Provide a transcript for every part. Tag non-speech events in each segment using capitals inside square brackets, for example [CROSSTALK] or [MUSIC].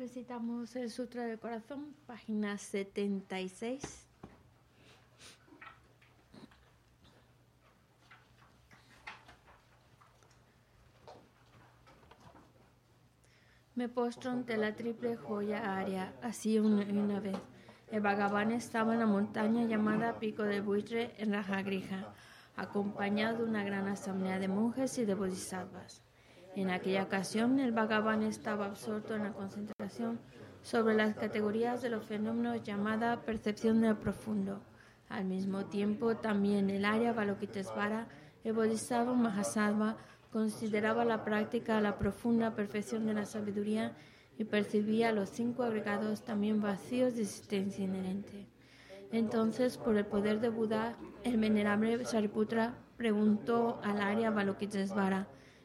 Recitamos el Sutra del Corazón, página 76. Me postro ante la triple joya área, así una, vez. El Bhagavan estaba en la montaña llamada Pico de Buitre en Rajagrija, acompañado de una gran asamblea de monjes y de bodhisattvas. En aquella ocasión, el Bhagavan estaba absorto en la concentración sobre las categorías de los fenómenos llamada percepción del profundo. Al mismo tiempo, también el área Balokitesvara, el Bodhisattva Mahasattva, consideraba la práctica la profunda perfección de la sabiduría y percibía los cinco agregados también vacíos de existencia inherente. Entonces, por el poder de Buda, el venerable Sariputra preguntó al área Balokitesvara,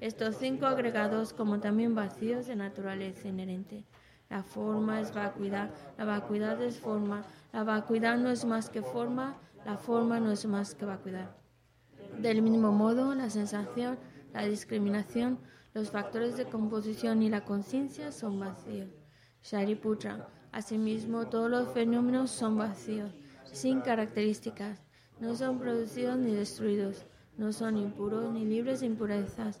estos cinco agregados como también vacíos de naturaleza inherente. La forma es vacuidad, la vacuidad es forma, la vacuidad no es más que forma, la forma no es más que vacuidad. Del mismo modo, la sensación, la discriminación, los factores de composición y la conciencia son vacíos. Shariputra, asimismo, todos los fenómenos son vacíos, sin características, no son producidos ni destruidos, no son impuros ni libres de impurezas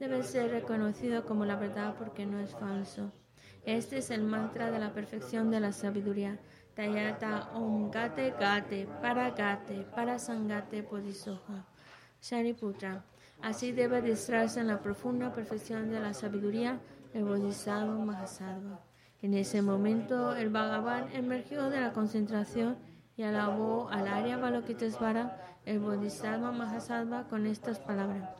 debe ser reconocido como la verdad porque no es falso. Este es el mantra de la perfección de la sabiduría. Tayata Om Gate Gate Para Gate Para Sangate Bodhisoha. Shariputra. Así debe distraerse en la profunda perfección de la sabiduría el Bodhisattva Mahasattva. En ese momento, el Bhagavan emergió de la concentración y alabó al Arya Balokitesvara, el Bodhisattva Mahasattva, con estas palabras.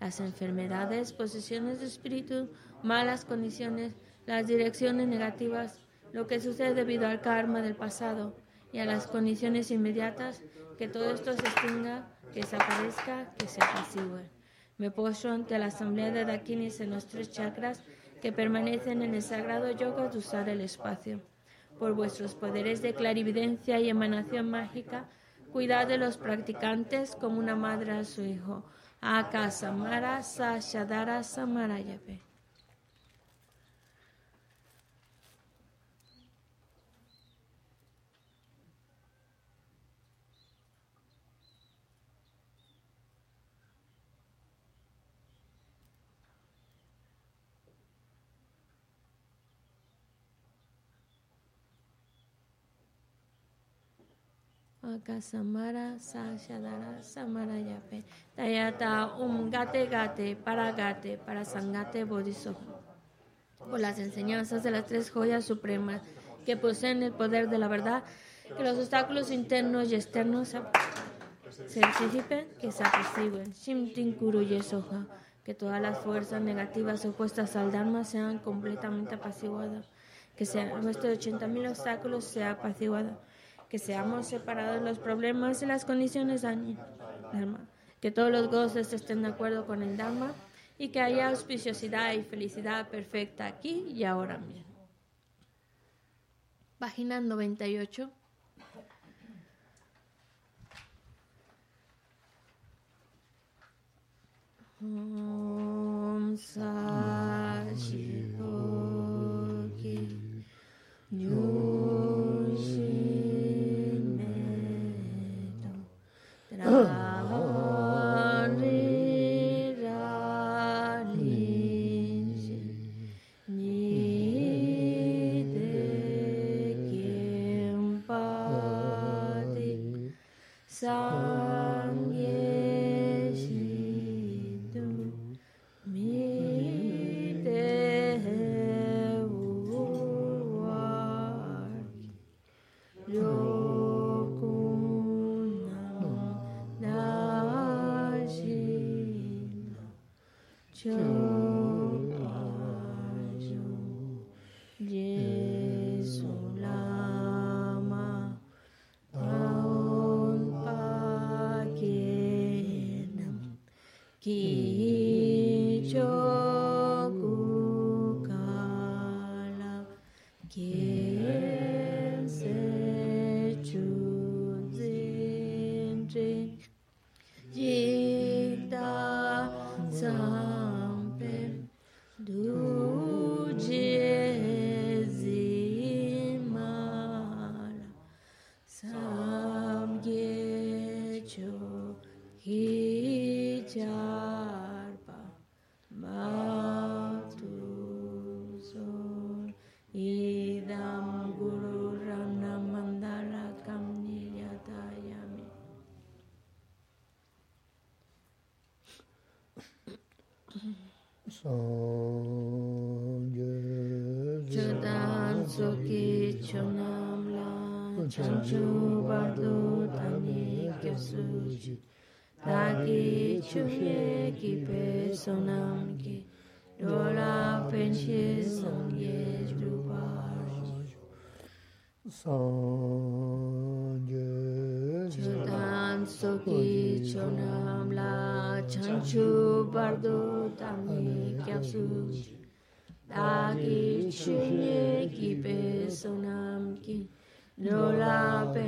Las enfermedades, posesiones de espíritu, malas condiciones, las direcciones negativas, lo que sucede debido al karma del pasado y a las condiciones inmediatas, que todo esto se extinga, que desaparezca, que se apacigüe. Me postro ante la asamblea de Dakinis en los tres chakras que permanecen en el sagrado yoga de usar el espacio. Por vuestros poderes de clarividencia y emanación mágica, cuidad de los practicantes como una madre a su hijo. Akasamara Sashadara Samarayape. Akasamara Sashadara Samarayape Tayata Um Gate Gate Para Gate Para Sangate Bodhisattva por las enseñanzas de las tres joyas supremas que poseen el poder de la verdad, que los obstáculos internos y externos se disipen, que se apacigüen. Shimtin Kuru Yesoha, que todas las fuerzas negativas opuestas al Dharma sean completamente apaciguadas, que sea, nuestro 80.000 obstáculos sea apaciguado que seamos separados los problemas y las condiciones Dharma, que todos los gozos estén de acuerdo con el Dharma y que haya auspiciosidad y felicidad perfecta aquí y ahora mismo. Página 98. Kala,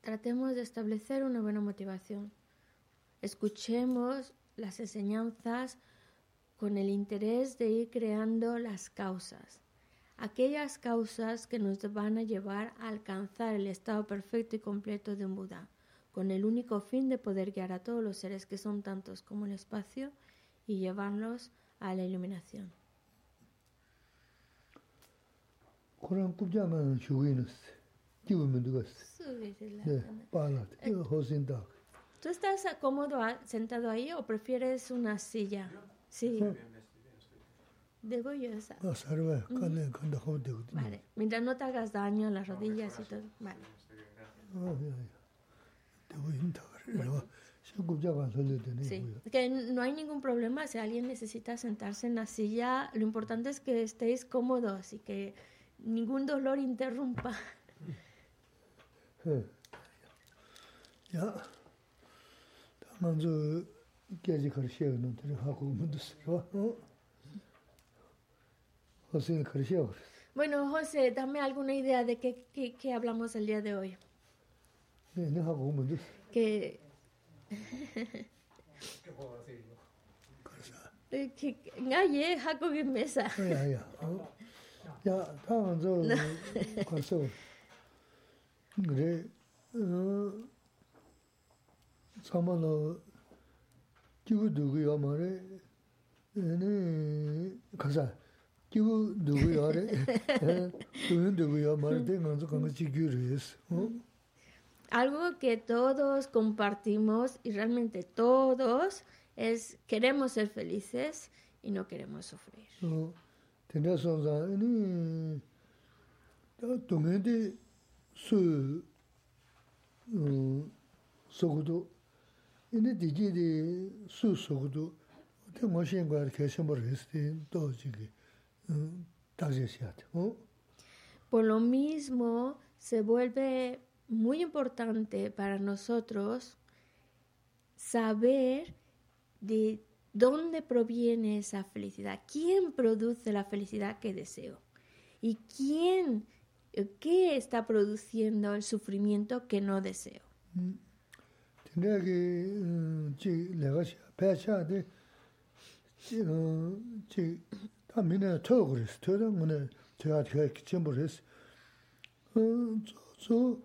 Tratemos de establecer una buena motivación. Escuchemos las enseñanzas con el interés de ir creando las causas, aquellas causas que nos van a llevar a alcanzar el estado perfecto y completo de un Buda con el único fin de poder guiar a todos los seres que son tantos como el espacio y llevarlos a la iluminación. ¿Tú estás cómodo sentado ahí o prefieres una silla? Sí. Debo yo esa. Vale. Mientras no te hagas daño en las rodillas y todo. Vale. Sí, que no hay ningún problema si alguien necesita sentarse en la silla, lo importante es que estéis cómodos y que ningún dolor interrumpa. Bueno, José, dame alguna idea de qué, qué, qué hablamos el día de hoy. 네 하고 문도 Que. Eh, que ngaye hago en mesa. 야야 야 다음 저 가서 그래 어 사만어 기부 누구야 말해 네 가자 기부 누구야 래 누구 누구야 말해 내가 그거 지기로 했어 어 algo que todos compartimos y realmente todos es queremos ser felices y no queremos sufrir. Por lo mismo, se vuelve muy importante para nosotros saber de dónde proviene esa felicidad, quién produce la felicidad que deseo y quién, eh, qué está produciendo el sufrimiento que no deseo. 근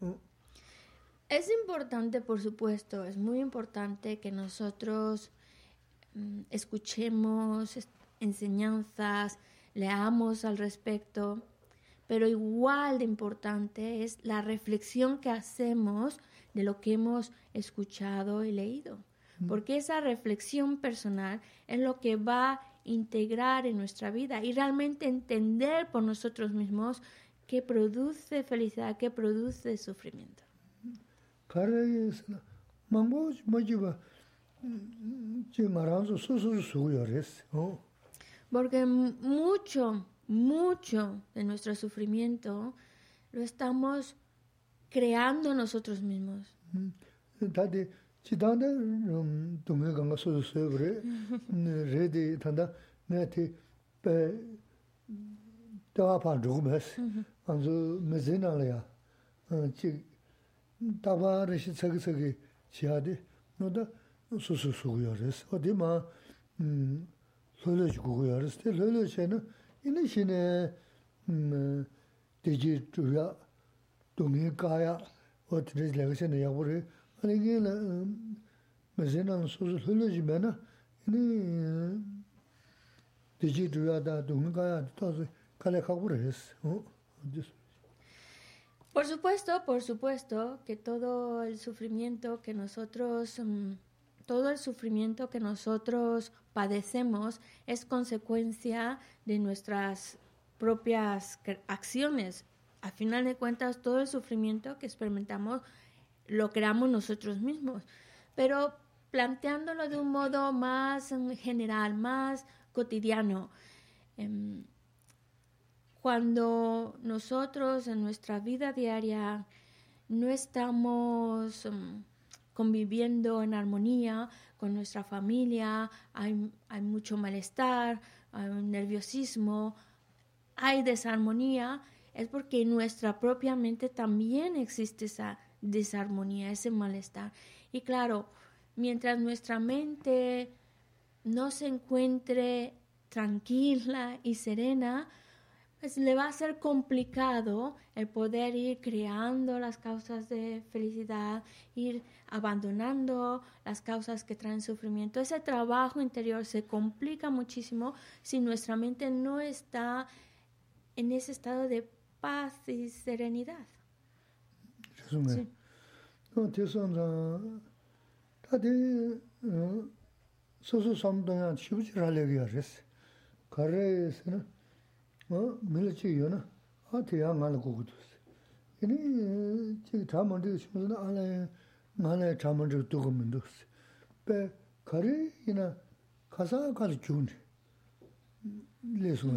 sūsū. Es importante, por supuesto, es muy importante que nosotros mm, escuchemos enseñanzas, leamos al respecto, pero igual de importante es la reflexión que hacemos de lo que hemos escuchado y leído, porque esa reflexión personal es lo que va integrar en nuestra vida y realmente entender por nosotros mismos que produce felicidad, que produce sufrimiento. Porque mucho, mucho de nuestro sufrimiento lo estamos creando nosotros mismos. 지바 지 말아서 소소를 쓰고요 그랬어. 어. Porque m- mucho, mucho de nuestro sufrimiento lo estamos creando nosotros mismos. 다들 지단데 음 동해 간가 소소서 그래. 레디 단다 ngā tī bē dāwā pā rūg mēs, ānzu mē zī nā lā yā, jī dāwā rīshī tsakī tsakī chiyā dī, nō dā sū sū sū gu yā rīs, o dī mā lō lō chī gu gu yā rīs, dī lō lō chī nā, inā nā, inī Por supuesto, por supuesto que todo el sufrimiento que nosotros mm, todo el sufrimiento que nosotros padecemos es consecuencia de nuestras propias acciones. A final de cuentas, todo el sufrimiento que experimentamos lo creamos nosotros mismos. Pero planteándolo de un modo más general, más cotidiano. Em, cuando nosotros en nuestra vida diaria no estamos em, conviviendo en armonía con nuestra familia, hay, mucho malestar, hay nerviosismo, hay desarmonía, es porque en nuestra propia mente también existe esa desarmonía, ese malestar. Y claro, mientras nuestra mente no se encuentre tranquila y serena, pues le va a ser complicado el poder ir creando las causas de felicidad, ir abandonando las causas que traen sufrimiento. Ese trabajo interior se complica muchísimo si nuestra mente no está en ese estado de paz y serenidad. Sí. 소소 섬동야 치부지라려기야 그랬어. 가래에서는 어 밀치 요나 아티야 말고 고도. 이니 지 담은데 싶으면 안에 만에 담은데 두고 민도. 배 가래이나 가사 가리 준이. 레소.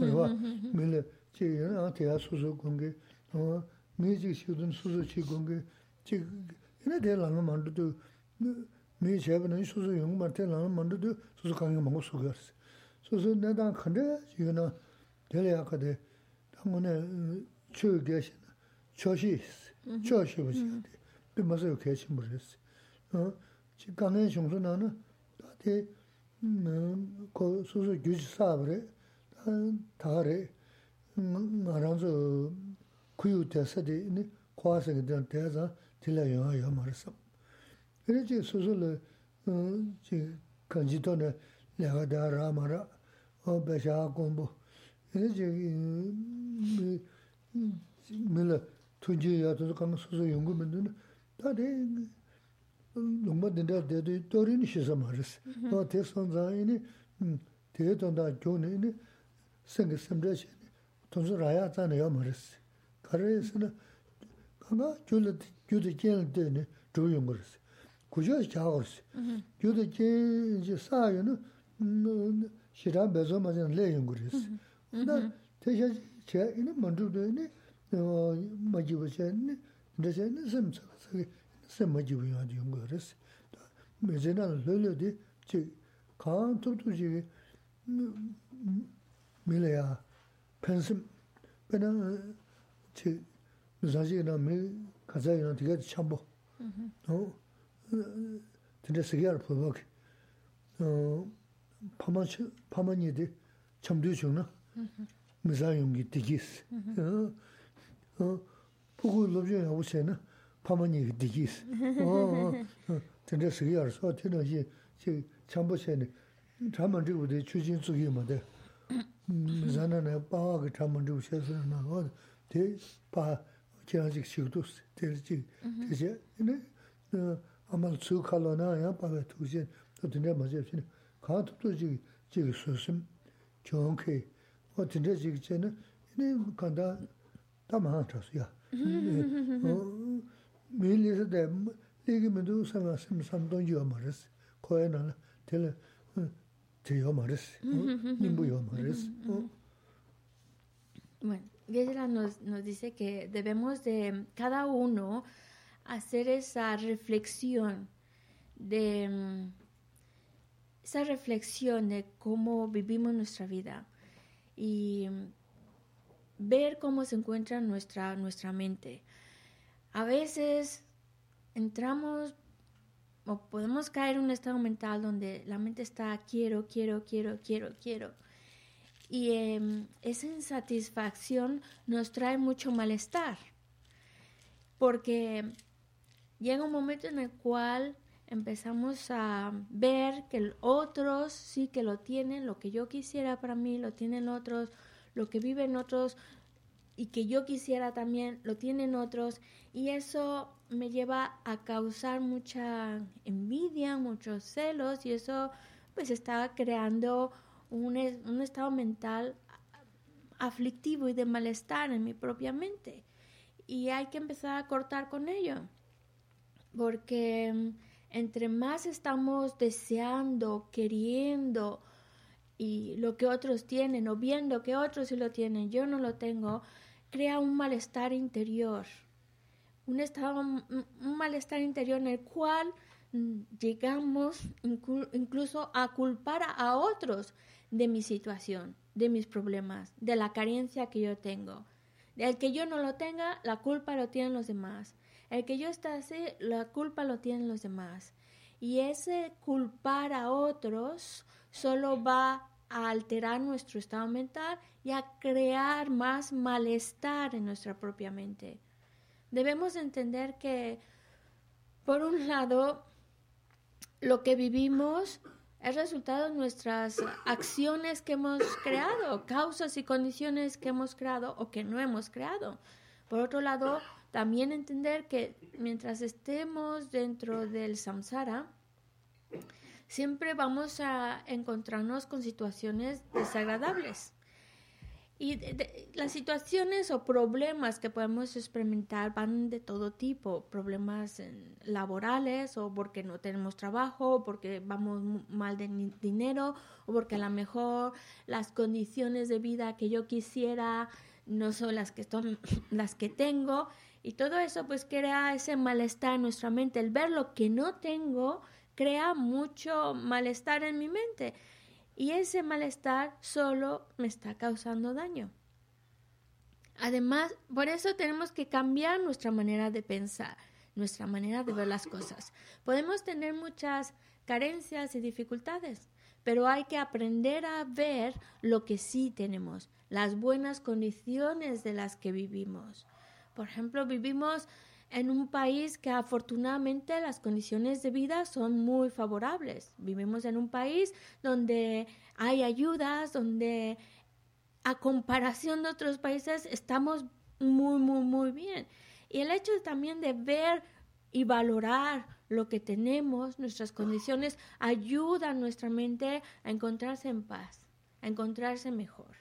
그래와 밀 지야 아티야 소소 공개 어 mēchik shūdhūn sūsū chī gōngi, chī inā tē lāngā māndu tu, mē chēpa nāni sūsū yōngu mār tē lāngā māndu tu sūsū kāngi māngu sūgārs. sūsū nā tāng khanda chī yō na tē lā yā kātē, tāng wā nā chū yō gāshī na, chōshī isi, chōshī wā chī kātē, tē mā sā yō kāshī mūr isi. chī kāngi shōng sū nā na, tā tē sūsū gyūjī sāb rē, tā rē, ngā rāng kuyu tesa di ini kuwa singi dhan tesa tila yuwa yuwa marasam. Ini chi susu li eh, chi kanji to na laga da ra mara, o besha kumbu. Ini chi eh, mila tunji ya tuzu kanga susu yungu mindu na, ta di lungma dinda dedu dori ni shisa maras. Mm-hmm. O tesan zan ini teye tanda gyo ni ini singi simdra chi, tunzu raya zan yuwa marasi. 가래스나 강가 줄을 줄을 제일 되네 조용 그랬어 그저 자고스 줄을 제일 사요는 싫어 배서 맞은 레용 그랬어 나 대신 제 이는 먼저 되네 어 맞이고 전에 근데 섬서 섬 맞이고 연구 연구 그랬어 매제는 널려디 지 간톱도지 밀어야 펜스 배는 치 자지나 메 가자이나 되게 참보. 어? 근데 세계를 보고 어 파마치 파마니데 참도 주나? 미자용기 되기스. 어? 보고 로비야 오세나 파마니 되기스. 어 근데 세계를 서 되는 이 참보세네 잠만 주고 추진 주기만 돼. 미자나네 빠가 잠만 주고 셔서 나와 mizan na paa ka chaman chibu chaysa na di paa kiraan chik chikdus. 아마 tsū 야 바베 투신 또 tūshīn, 맞아 tindrā mācchā pshīn, 지기 지기 소심 좋게 어 tindrā jīg chēnā, yīnī kāntā tā māhā chāsū yā. Mī līsā dā, līgī mī tū sāngā sīm sāmdōng yō mā rīs, kōyā nā rā, tēlā tē yō mā rīs, nīmbū yō mā rīs. Geshe-la nos, nos dice que debemos de, cada uno, hacer esa reflexión de esa reflexión de cómo vivimos nuestra vida y ver cómo se encuentra nuestra, nuestra mente. A veces entramos o podemos caer en un estado mental donde la mente está quiero, quiero, quiero, quiero, quiero. Y em, esa insatisfacción nos trae mucho malestar, porque llega un momento en el cual empezamos a ver que otros sí que lo tienen, lo que yo quisiera para mí, lo tienen otros, lo que viven otros y que yo quisiera también, lo tienen otros, y eso me lleva a causar mucha envidia, muchos celos, y eso pues está creando un, estado mental aflictivo y de malestar en mi propia mente. Y hay que empezar a cortar con ello, porque mm, entre más estamos deseando, queriendo, y lo que otros tienen, o viendo que otros sí lo tienen, yo no lo tengo, crea un malestar interior, un estado, un malestar interior en el cual mm, llegamos incluso a culpar a otros de mi situación, de mis problemas, de la carencia que yo tengo. El que yo no lo tenga, la culpa lo tienen los demás. El que yo esté así, la culpa lo tienen los demás. Y ese culpar a otros solo va a alterar nuestro estado mental y a crear más malestar en nuestra propia mente. Debemos entender que, por un lado, lo que vivimos es resultado de nuestras acciones que hemos creado, causas y condiciones que hemos creado o que no hemos creado. Por otro lado, también entender que mientras estemos dentro del samsara, siempre vamos a encontrarnos con situaciones desagradables. Y las situaciones o problemas que podemos experimentar van de todo tipo, problemas laborales o porque no tenemos trabajo, o porque vamos mal de dinero o porque a lo mejor las condiciones de vida que yo quisiera no son las que son [CLEARS THROAT] las que tengo. Y todo eso pues crea ese malestar en nuestra mente, el ver lo que no tengo crea mucho malestar en mi mente y ese malestar solo me está causando daño. Además, por eso tenemos que cambiar nuestra manera de pensar, nuestra manera de ver las cosas. Podemos tener muchas carencias y dificultades, pero hay que aprender a ver lo que sí tenemos, las buenas condiciones de las que vivimos. Por ejemplo, vivimos en un país que afortunadamente las condiciones de vida son muy favorables. Vivimos en un país donde hay ayudas, donde a comparación de otros países estamos muy, muy, muy bien. Y el hecho también de ver y valorar lo que tenemos, nuestras condiciones, ayuda a nuestra mente a encontrarse en paz, a encontrarse mejor.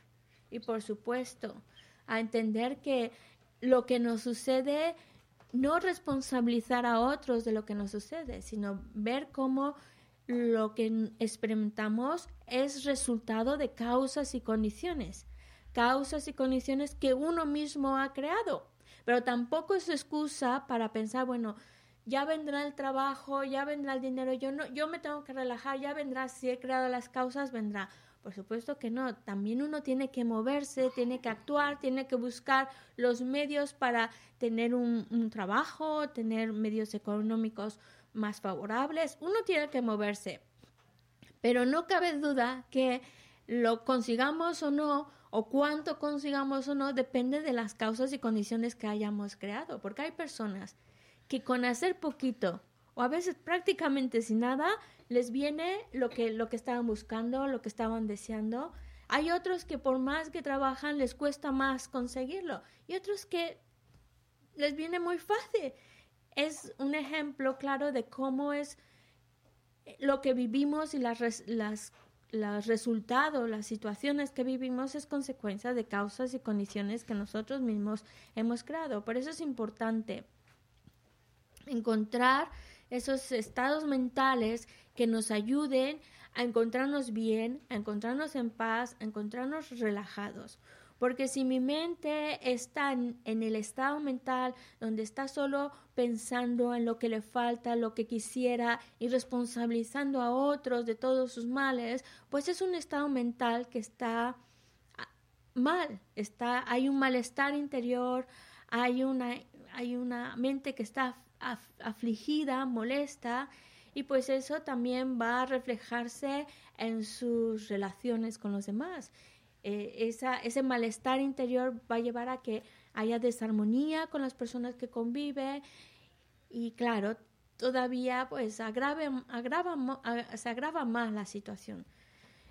Y por supuesto, a entender que lo que nos sucede no responsabilizar a otros de lo que nos sucede, sino ver cómo lo que experimentamos es resultado de causas y condiciones, causas y condiciones que uno mismo ha creado. Pero tampoco es excusa para pensar, bueno, ya vendrá el trabajo, ya vendrá el dinero, yo no, yo me tengo que relajar, ya vendrá, si he creado las causas, vendrá. Por supuesto que no, también uno tiene que moverse, tiene que actuar, tiene que buscar los medios para tener un, trabajo, tener medios económicos más favorables, uno tiene que moverse. Pero no cabe duda que lo consigamos o no, o cuánto consigamos o no, depende de las causas y condiciones que hayamos creado, porque hay personas que con hacer poquito o a veces prácticamente sin nada les viene lo que, lo que estaban buscando, lo que estaban deseando. Hay otros que por más que trabajan les cuesta más conseguirlo y otros que les viene muy fácil. Es un ejemplo claro de cómo es lo que vivimos y las, las los resultados, las situaciones que vivimos es consecuencia de causas y condiciones que nosotros mismos hemos creado. Por eso es importante encontrar esos estados mentales que nos ayuden a encontrarnos bien, a encontrarnos en paz, a encontrarnos relajados. Porque si mi mente está en, el estado mental donde está solo pensando en lo que le falta, lo que quisiera y responsabilizando a otros de todos sus males, pues es un estado mental que está ah, mal, está, hay un malestar interior, hay una, hay una mente que está afligida, molesta, y pues eso también va a reflejarse en sus relaciones con los demás. Eh, esa, ese malestar interior va a llevar a que haya desarmonía con las personas que convive y claro, todavía pues agrave, agrava, se agrava más la situación.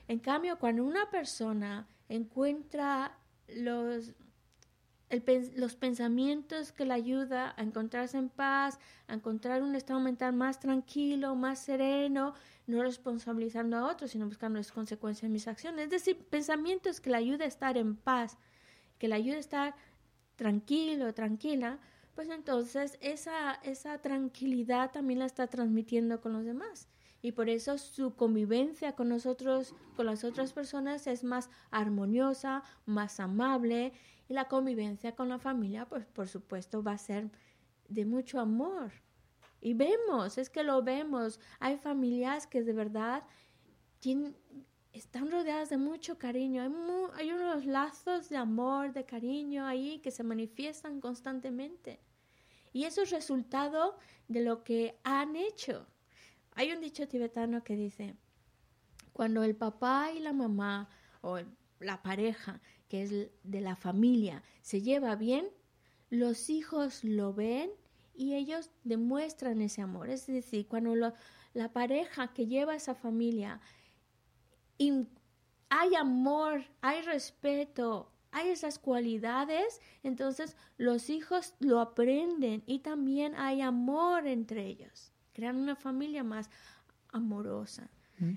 En cambio, cuando una persona encuentra los, los pensamientos que le ayuda a encontrarse en paz, a encontrar un estado mental más tranquilo, más sereno, no responsabilizando a otros, sino buscando las consecuencias de mis acciones. Es decir, pensamientos que le ayuden a estar en paz, que le ayuden a estar tranquilo, tranquila, pues entonces esa, esa tranquilidad también la está transmitiendo con los demás. Y por eso su convivencia con nosotros, con las otras personas, es más armoniosa, más amable. Y la convivencia con la familia, pues por supuesto, va a ser de mucho amor. Y vemos, es que lo vemos. Hay familias que de verdad están rodeadas de mucho cariño. Hay, hay unos lazos de amor, de cariño ahí que se manifiestan constantemente. Y eso es resultado de lo que han hecho. Hay un dicho tibetano que dice, cuando el papá y la mamá o la pareja, que es de la familia, se lleva bien, los hijos lo ven y ellos demuestran ese amor. Es decir, cuando la pareja que lleva esa familia hay amor, hay respeto, hay esas cualidades, entonces los hijos lo aprenden y también hay amor entre ellos. Crean una familia más amorosa.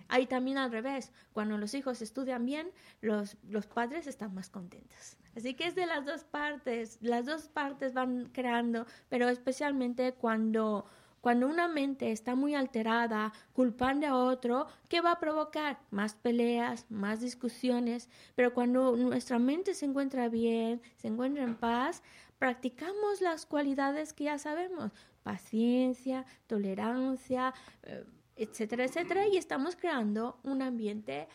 Hay también al revés, cuando los hijos estudian bien, los, los padres están más contentos. Así que es de las dos partes, las dos partes van creando, pero especialmente cuando, cuando una mente está muy alterada, culpando a otro, ¿qué va a provocar? Más peleas, más discusiones, pero cuando nuestra mente se encuentra bien, se encuentra en paz, practicamos las cualidades que ya sabemos, paciencia, tolerancia, eh, etcétera, etcétera, y estamos creando un ambiente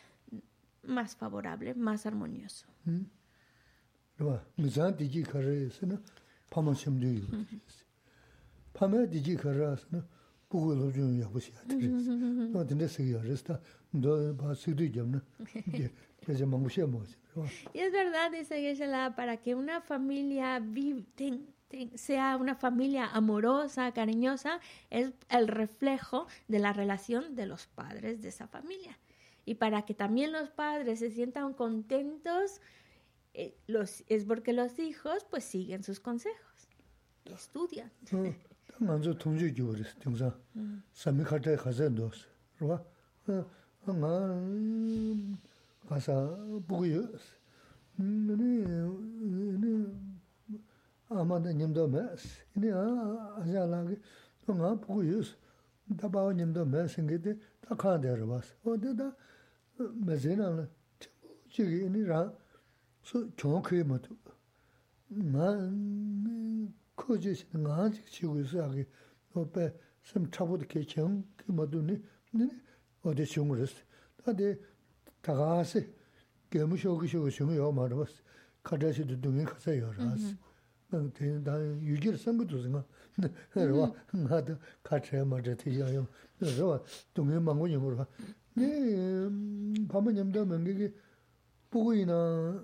más favorable, más armonioso. Mm. [LAUGHS] Y es verdad, dice Geshe-la, para que una familia vive, ten, sea una familia amorosa, cariñosa, es el reflejo de la relación de los padres de esa familia. Y para que también los padres se sientan contentos, eh, los, es porque los hijos pues siguen sus consejos y estudian. [LAUGHS] 아마도 님도 메스. 이니 아자라게 뭔가 보고 유스 다바오 님도 메싱게데 다 칸데로 봤어. 어디다 메제나는 지기 이니라 소 정확히 맞도. 난 코지스 나지 지고 있어 하기. 옆에 좀 차보도 개정 그 뭐도니 어디 중으로스 다데 다가세 개무쇼기 쇼 쇼요 말어 봤어. 카데시도 동에 가서 열었어. 다 유길 선부도 좀 그러와 나도 같이 맞아 되요. 그래서 동해 망고 영어로 네 밤에 염도 멍게 보고이나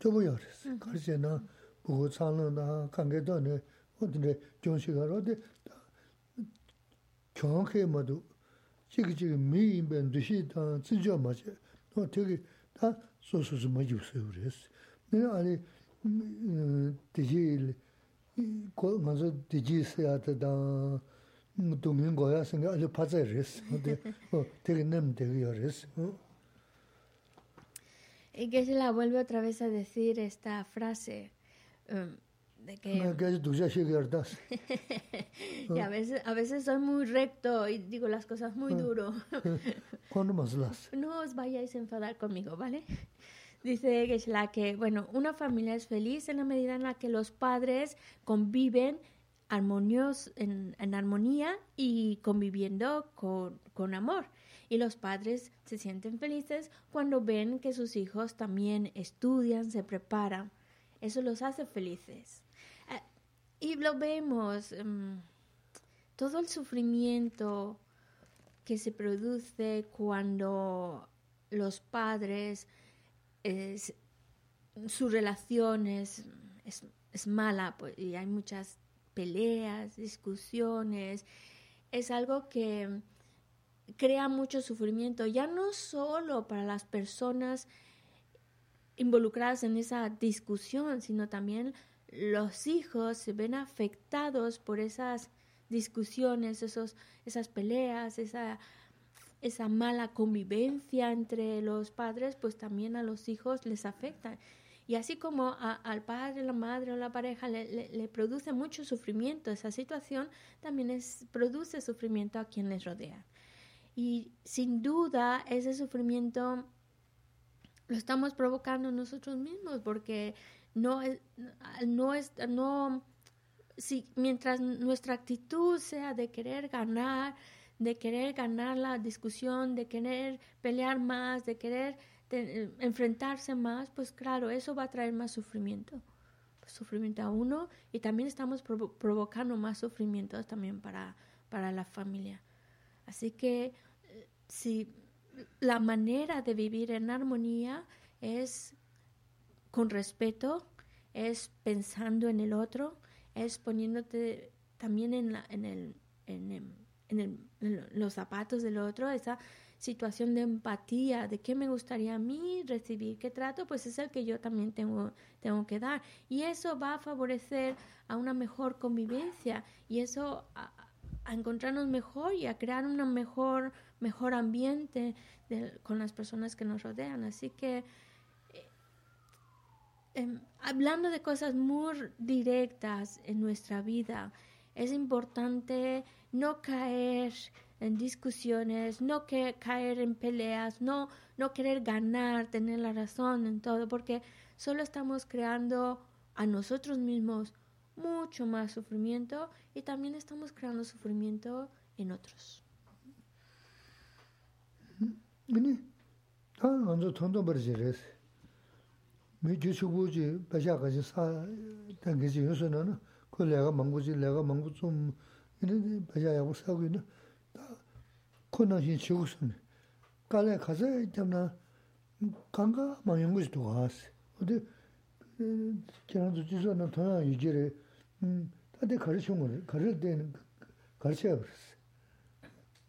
저보여. 그래서나 보고 참는다 관계도 네 어떤데 정식으로 어디 정확히 모두 지금 지금 미인변 듯이 다 진짜 맞아. 또 되게 다 소소스 맞이 없어요. 그래서 내가 아니 gōyā sēngā āli pācā rēs, tēki nēm tēki yō rēs. Y que se la vuelve otra vez a decir esta frase um, de que... [LAUGHS] y a veces, a veces soy muy recto y digo las cosas muy ah. duro. [LAUGHS] ¿Cuándo más las? No os vayáis a enfadar conmigo, ¿vale? Dice Geshe-la que, bueno, una familia es feliz en la medida en la que los padres conviven armonios, en, en armonía y conviviendo con, con amor. Y los padres se sienten felices cuando ven que sus hijos también estudian, se preparan. Eso los hace felices. Eh, y lo vemos, em, todo el sufrimiento que se produce cuando los padres, su relación es, es, mala pues, y hay muchas peleas, discusiones, es algo que crea mucho sufrimiento, ya no solo para las personas involucradas en esa discusión, sino también los hijos se ven afectados por esas discusiones, esos, esas peleas, esa, esa mala convivencia entre los padres, pues también a los hijos les afecta. Y así como al padre, la madre o la pareja le, le, produce mucho sufrimiento esa situación, también es, produce sufrimiento a quien les rodea. Y sin duda ese sufrimiento lo estamos provocando nosotros mismos porque no es, no es, no, si, mientras nuestra actitud sea de querer ganar, de querer ganar la discusión, de querer pelear más, de querer eh, enfrentarse más, pues claro, eso va a traer más sufrimiento. Sufrimiento a uno y también estamos provocando más sufrimientos también para, para la familia. Así que eh, si la manera de vivir en armonía es con respeto, es pensando en el otro, es poniéndote también en, la, en, el, en, en, en los zapatos del otro, esa situación de empatía, de qué me gustaría a mí recibir, qué trato, pues es el que yo también tengo, tengo que dar. Y eso va a favorecer a una mejor convivencia y eso a, encontrarnos mejor y a crear un mejor, mejor ambiente con las personas que nos rodean. Así que eh, em, hablando de cosas muy directas en nuestra vida, es importante no caer en discusiones, no que caer en peleas, no, no querer ganar, tener la razón en todo, porque solo estamos creando a nosotros mismos mucho más sufrimiento y también estamos creando sufrimiento en otros. 코너신 치우선 갈래 가서 있잖아 강가 망연 것이 도와스 어디 저도 주소는 더 이제래 음 다들 가르쳐 걸 가르쳐 되는 가르쳐 버렸어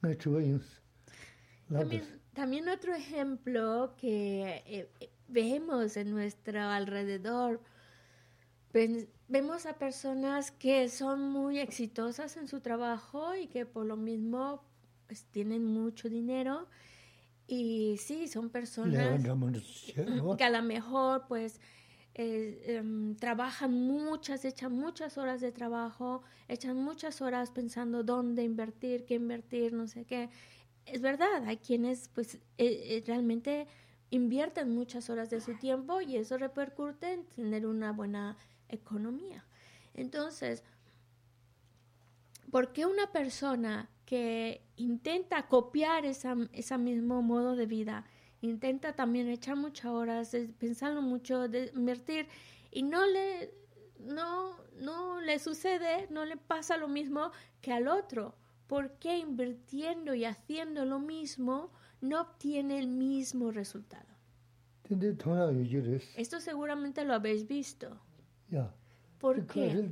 내 주어인스 También, también otro ejemplo que eh, vemos en nuestro alrededor, vemos a personas que son muy exitosas en su trabajo y que por lo mismo pues, tienen mucho dinero y sí, son personas que a lo mejor pues eh, em, trabajan muchas, echan muchas horas de trabajo, echan muchas horas pensando dónde invertir, qué invertir, no sé qué. Es verdad, hay quienes pues eh, eh, realmente invierten muchas horas de su tiempo y eso repercute en tener una buena economía. Entonces, ¿por qué una persona que intenta copiar esa, ese mismo modo de vida, intenta también echar muchas horas, pensarlo mucho, de invertir y no le, no, no le sucede, no le pasa lo mismo que al otro. ¿Por qué invirtiendo y haciendo lo mismo no obtiene el mismo resultado? Esto seguramente lo habéis visto. ¿Por qué?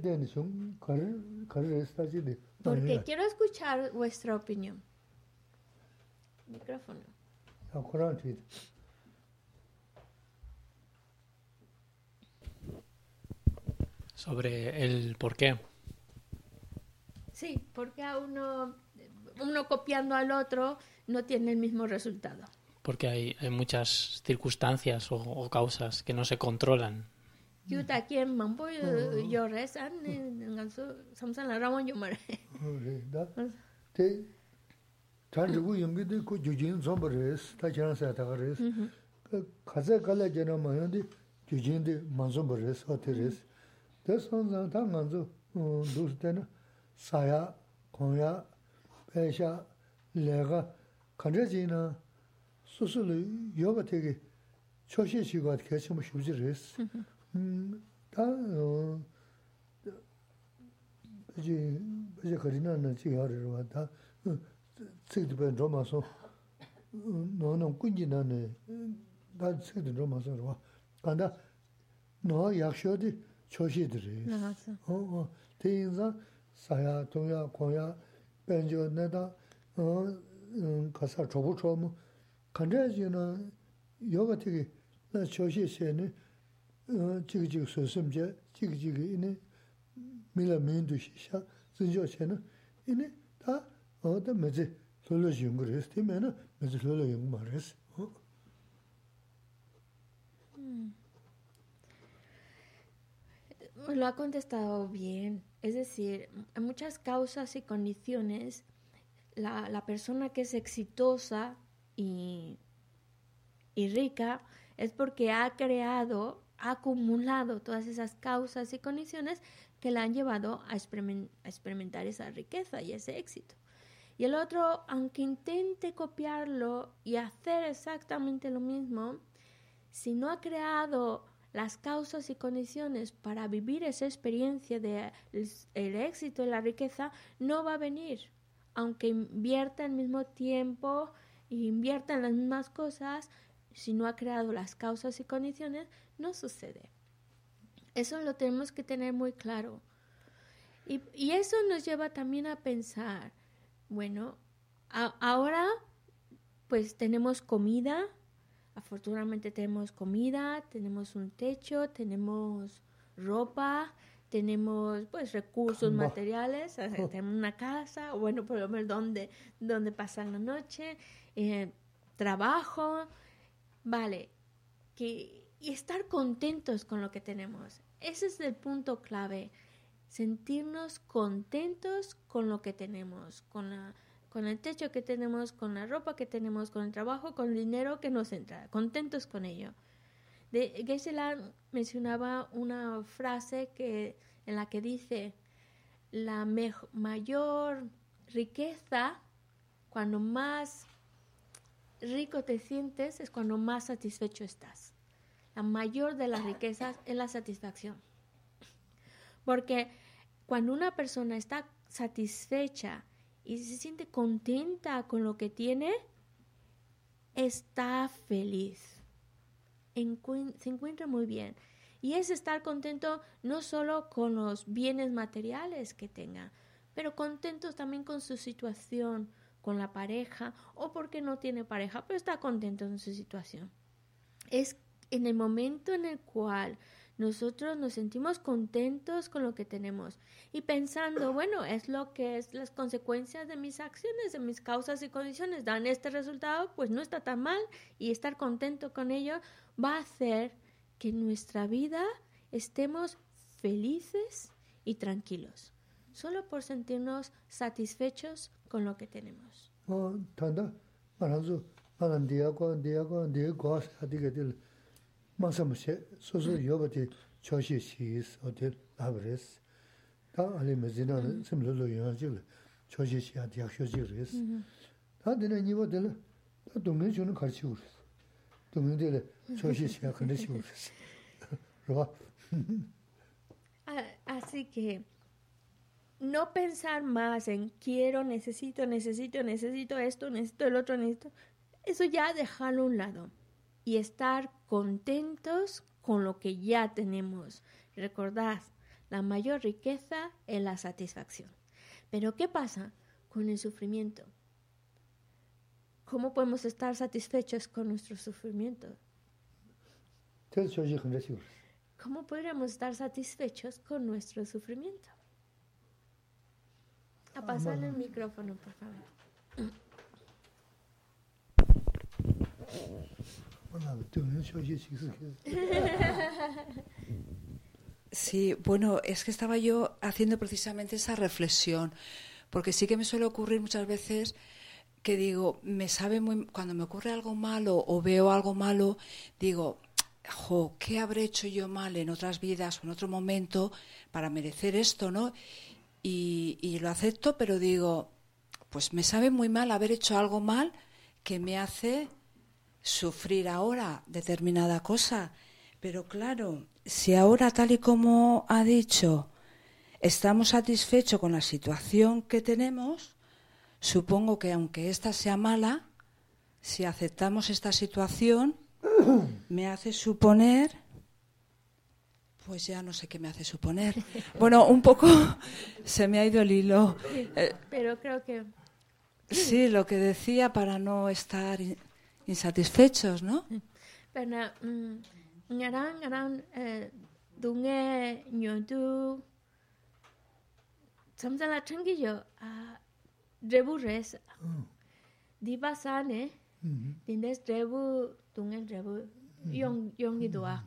Porque quiero escuchar vuestra opinión. Micrófono. Sobre el por qué. Sí, porque a uno, uno copiando al otro no tiene el mismo resultado. Porque hay, hay muchas circunstancias o, o causas que no se controlan kyu ta kem mambo yo res an ngan so samsan la rawan yo mare da te tan ju yum gi de ko jujin so ba res ta chan sa ta res khaze kala jena ma yo de jujin de man so ba res ha te res de son zan ta ngan zo du te na sa ya kon ya pe sha le ga kan je ji na su su lu yo ba te ge choshi chi ga ke chi mo shu ji res 다 이제 이제 거리나는 지금 하려고 왔다. 책도 배 좀아서 너는 꾸지나네. 다 책도 좀아서 와. 간다. 너 약셔디 초시들이. 어, 어. 대인사 사야 동야 고야 변조 내다 어 가서 조부 좀 간다지는 요가 되게 나 초시세는 chigi chigi susim je, chigi chigi ini mila mindu shisha, zinjo se ne, ini ta oda mezi lolo yungu res, ti mena mezi lolo yungu ma res. Lo ha contestado bien. Es decir, en muchas causas y condiciones, la, la persona que es exitosa y, y rica es porque ha creado, acumulado todas esas causas y condiciones que la han llevado a, experiment a experimentar esa riqueza y ese éxito. Y el otro, aunque intente copiarlo y hacer exactamente lo mismo, si no ha creado las causas y condiciones para vivir esa experiencia de el éxito y la riqueza, no va a venir. Aunque invierta el mismo tiempo invierta en las mismas cosas, si no ha creado las causas y condiciones, no sucede. Eso lo tenemos que tener muy claro. Y, y eso nos lleva también a pensar, bueno, a, ahora pues tenemos comida, afortunadamente tenemos comida, tenemos un techo, tenemos ropa, tenemos pues recursos materiales, sea, [LAUGHS] tenemos una casa, bueno, por lo menos donde, donde pasar la noche, eh, trabajo, vale, que, y estar contentos con lo que tenemos. Ese es el punto clave, sentirnos contentos con lo que tenemos, con la, con el techo que tenemos, con la ropa que tenemos, con el trabajo, con el dinero que nos entra, contentos con ello. De mencionaba una frase que, en la que dice, la mayor riqueza, cuando más rico te sientes, es cuando más satisfecho estás. La mayor de las riquezas es la satisfacción. Porque cuando una persona está satisfecha, y se siente contenta con lo que tiene, está feliz. Se encuentra muy bien. Y es estar contento no solo con los bienes materiales que tenga, pero contentos también con su situación, con la pareja, o porque no tiene pareja, pero está contento en su situación. Es en el momento en el cual nosotros nos sentimos contentos con lo que tenemos y pensando, bueno, es lo que es las consecuencias de mis acciones, de mis causas y condiciones, dan este resultado, pues no está tan mal y estar contento con ello va a hacer que en nuestra vida estemos felices y tranquilos, solo por sentirnos satisfechos con lo que tenemos. Oh. Así que, no pensar más en quiero, necesito, necesito, necesito esto, necesito el otro, necesito... Eso ya dejarlo a un lado y estar contentos con lo que ya tenemos. Recordad, la mayor riqueza es la satisfacción. Pero ¿qué pasa con el sufrimiento? ¿Cómo podemos estar satisfechos con nuestro sufrimiento? ¿Cómo podríamos estar satisfechos con nuestro sufrimiento? A pasarle el micrófono, por favor. Sí, bueno, es que estaba yo haciendo precisamente esa reflexión, porque sí que me suele ocurrir muchas veces que digo, me sabe muy, cuando me ocurre algo malo o veo algo malo, digo, jo, ¿qué habré hecho yo mal en otras vidas o en otro momento para merecer esto, no? Y, lo acepto, pero digo, pues me sabe muy mal haber hecho algo mal que me hace sufrir ahora determinada cosa. Pero claro, si ahora, tal y como ha dicho, estamos satisfechos con la situación que tenemos, supongo que aunque esta sea mala, si aceptamos esta situación, me hace suponer, pues ya no sé qué me hace suponer. Bueno, un poco [LAUGHS] se me ha ido el hilo. Eh, Pero creo que... Sí, lo que decía para no estar insatisfechos, ¿no? Pero, mm, ngarang ngarang eh, dunge nyontu samsala changi yo a rebu res di basane dindes rebu dunge rebu yong yongi doa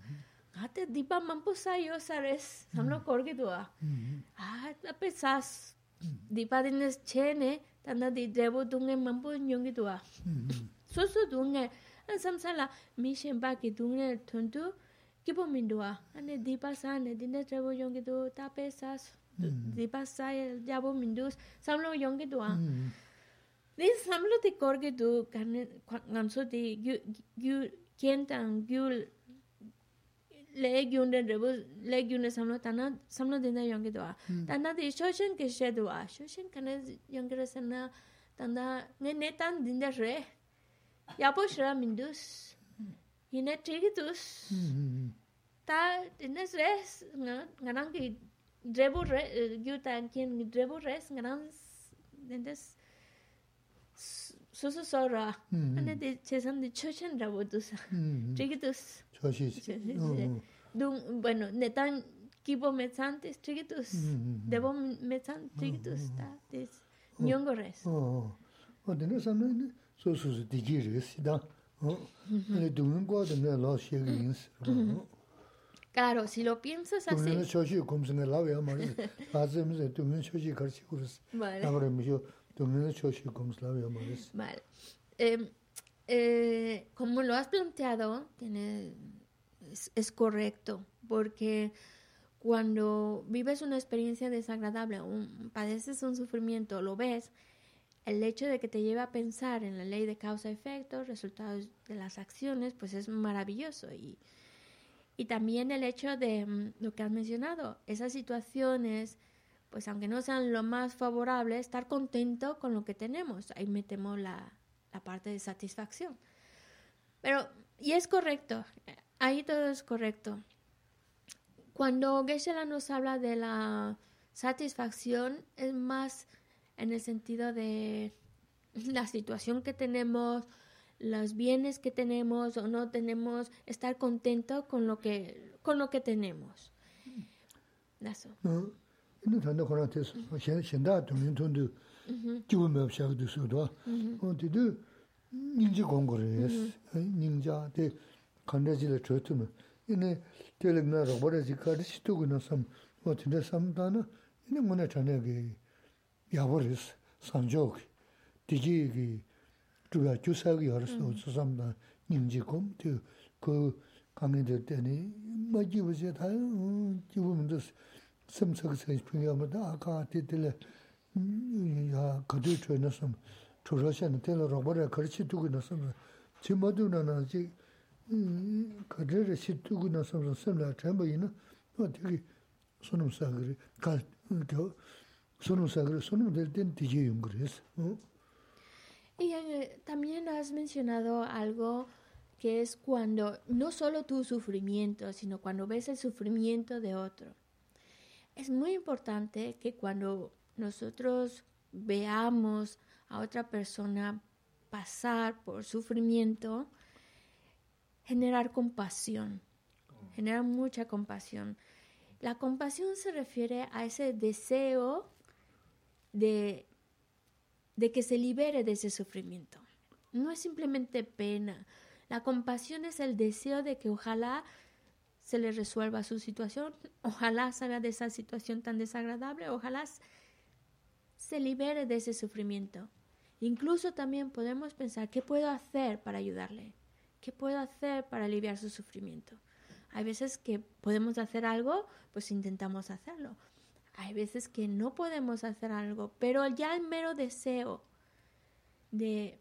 ngate dipa mampu sa yo sares samlo korgi dua a tape sas dipa dines chene tanda di devo dunge mampu nyongi dua so so dunge an samsala mi shemba ki dunge tuntu kibo min dua ane dipa sa ne dine devo yongi du tape sas dipa sa jabo min du samlo yongi dua This samlo di korgi du kan ngamso di gyu gyu kentang gyul le gyunden rebu le gyunden samlo tana samlo dena yongi dwa tanda de shoshen ke she dwa shoshen kana yongi resana tanda nge ne tan dinda re yapo shra mindus ine trigi tus ta dines res nganang ki rebu re gyu tan kien rebu res nganang dendes susu sora ane de chesan de shoshen rebu dus trigi tus Bueno netan kibo metzantes trigitus. Debo metzan trigitus ta des nyongo res. Oh. Oh, dene samne so so so digi res da. Oh. Ne dungen go de ne la shege ins. Claro, si lo piensas así. Dungen choshi komse ne la ya ma. Azem ze dungen choshi karchi kurus. Vale. Ahora me yo dungen choshi komse la ya ma. Vale. Eh, eh, como lo has planteado, es, correcto, porque cuando vives una experiencia desagradable, padeces un sufrimiento, lo ves, el hecho de que te lleve a pensar en la ley de causa-efecto, resultados de las acciones, pues es maravilloso. Y, y también el hecho de mm, lo que has mencionado, esas situaciones, pues aunque no sean lo más favorable, estar contento con lo que tenemos. Ahí metemos la, la parte de satisfacción. Pero, y es correcto, ahí todo es correcto. Cuando Geshe-la nos habla de la satisfacción, es más en el sentido de la situación que tenemos, los bienes que tenemos o no tenemos, estar contento con lo que, con lo que tenemos. de de ning ji gong go re ning ja de kan de ji le chö tu me ina de le na ro bo de ji ka de shi tu gu na sam o ti de sam da na ina mo na cha ne ge ya bo re san jo ge di ji ge tu ya ju sa ge har su su sam da ning ji gong tu ko 강에 될 때니 뭐 지부지 다 지부면 돼 섬석서 중요하다 아까 뒤들에 야 거기 줘는 섬 조로시는 tello robo를 거치 두고 나서 지모도는 아직 거기를 시두고 나서 섬라 전부 있는 어떻게 손을 사그리 갈저 손을 사그리 손을 될땐 뒤에 용 그랬어 어 Y eh, también has mencionado algo que es cuando no solo tu sufrimiento, sino cuando ves el sufrimiento de otro. Es muy importante que cuando nosotros veamos a otra persona pasar por sufrimiento, generar compasión, generar mucha compasión. La compasión se refiere a ese deseo de, de que se libere de ese sufrimiento. No es simplemente pena, la compasión es el deseo de que ojalá se le resuelva su situación, ojalá salga de esa situación tan desagradable, ojalá se libere de ese sufrimiento. Incluso también podemos pensar, ¿qué puedo hacer para ayudarle? ¿Qué puedo hacer para aliviar su sufrimiento? Hay veces que podemos hacer algo, pues intentamos hacerlo. Hay veces que no podemos hacer algo, pero ya el mero deseo de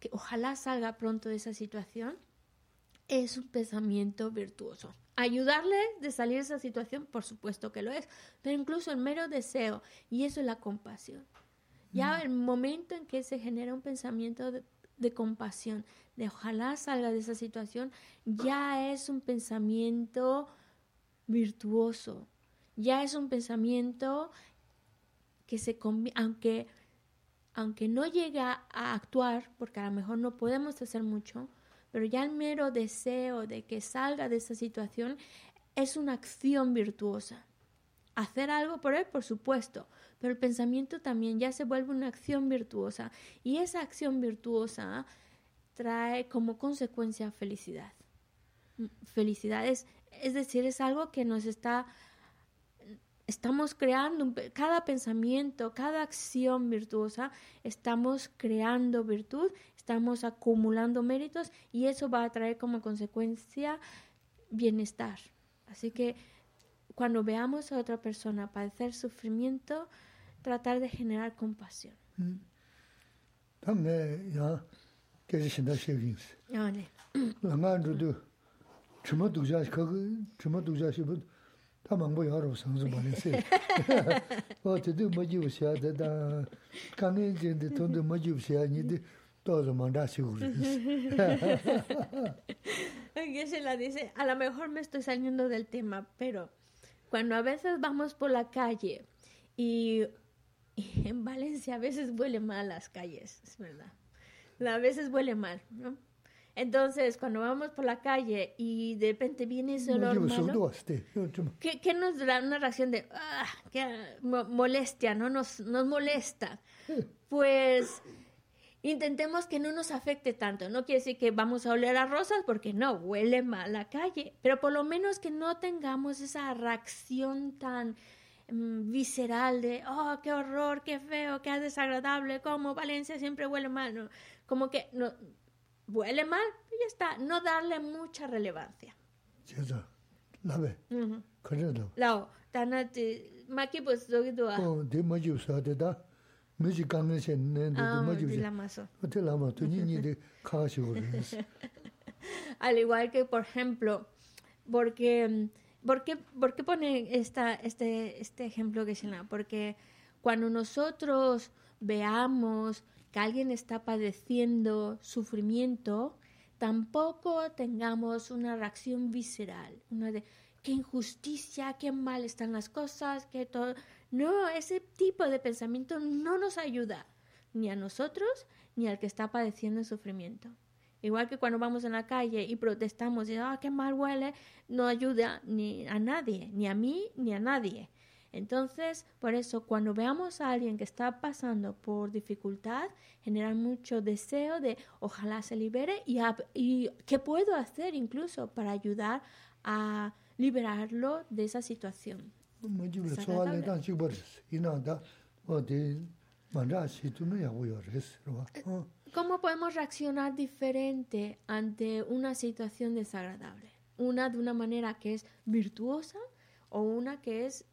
que ojalá salga pronto de esa situación es un pensamiento virtuoso. Ayudarle de salir de esa situación, por supuesto que lo es, pero incluso el mero deseo, y eso es la compasión. Ya el momento en que se genera un pensamiento de, de compasión, de ojalá salga de esa situación, ya es un pensamiento virtuoso, ya es un pensamiento que se aunque aunque no llega a actuar, porque a lo mejor no podemos hacer mucho, pero ya el mero deseo de que salga de esa situación es una acción virtuosa. Hacer algo por él, por supuesto, pero el pensamiento también ya se vuelve una acción virtuosa y esa acción virtuosa trae como consecuencia felicidad. Felicidad es, es decir, es algo que nos está estamos creando, cada pensamiento, cada acción virtuosa, estamos creando virtud, estamos acumulando méritos y eso va a traer como consecuencia bienestar. Así que cuando veamos a otra persona padecer sufrimiento, tratar de generar compasión. Mm. Ah, [CLEARS THROAT] [LAUGHS] [LAUGHS] [LAUGHS] que se la dice, a lo mejor me estoy saliendo del tema, pero cuando a veces vamos por la calle y, y en Valencia a veces huele mal las calles, es verdad. A veces huele mal, ¿no? Entonces, cuando vamos por la calle y de repente viene ese olor malo, ¿qué, nos da una reacción de ah, molestia, ¿no? Nos, nos molesta. Pues intentemos que no nos afecte tanto. No quiere decir que vamos a oler a rosas porque no, huele mal la calle, pero por lo menos que no tengamos esa reacción tan mm, visceral de, oh, qué horror, qué feo, qué desagradable, como Valencia siempre huele mal. ¿no? Como que no, huele mal, y ya está, no darle mucha relevancia. La ve. Lao, tana ti maki pues lo que tú has. Oh, de mayo sa de da. Me ji kang ne chen ne de mayo. Ah, la maso. Te la ma tu ni ni de [LAUGHS] ka shi [LAUGHS] Al igual que por ejemplo, porque ¿por qué, por qué pone esta, este, este ejemplo que se llama? Porque cuando nosotros veamos que alguien está padeciendo sufrimiento, tampoco tengamos una reacción visceral, una de qué injusticia, qué mal están las cosas, que todo. No, ese tipo de pensamiento no nos ayuda ni a nosotros ni al que está padeciendo el sufrimiento. Igual que cuando vamos en la calle y protestamos y ah, qué mal huele, no ayuda ni a nadie, ni a mí ni a nadie. Entonces, por eso, cuando veamos a alguien que está pasando por dificultad, generar mucho deseo de ojalá se libere y, y qué puedo hacer incluso para ayudar a liberarlo de esa situación. ¿Cómo podemos reaccionar diferente ante una situación desagradable? Una de una manera que es virtuosa o una que es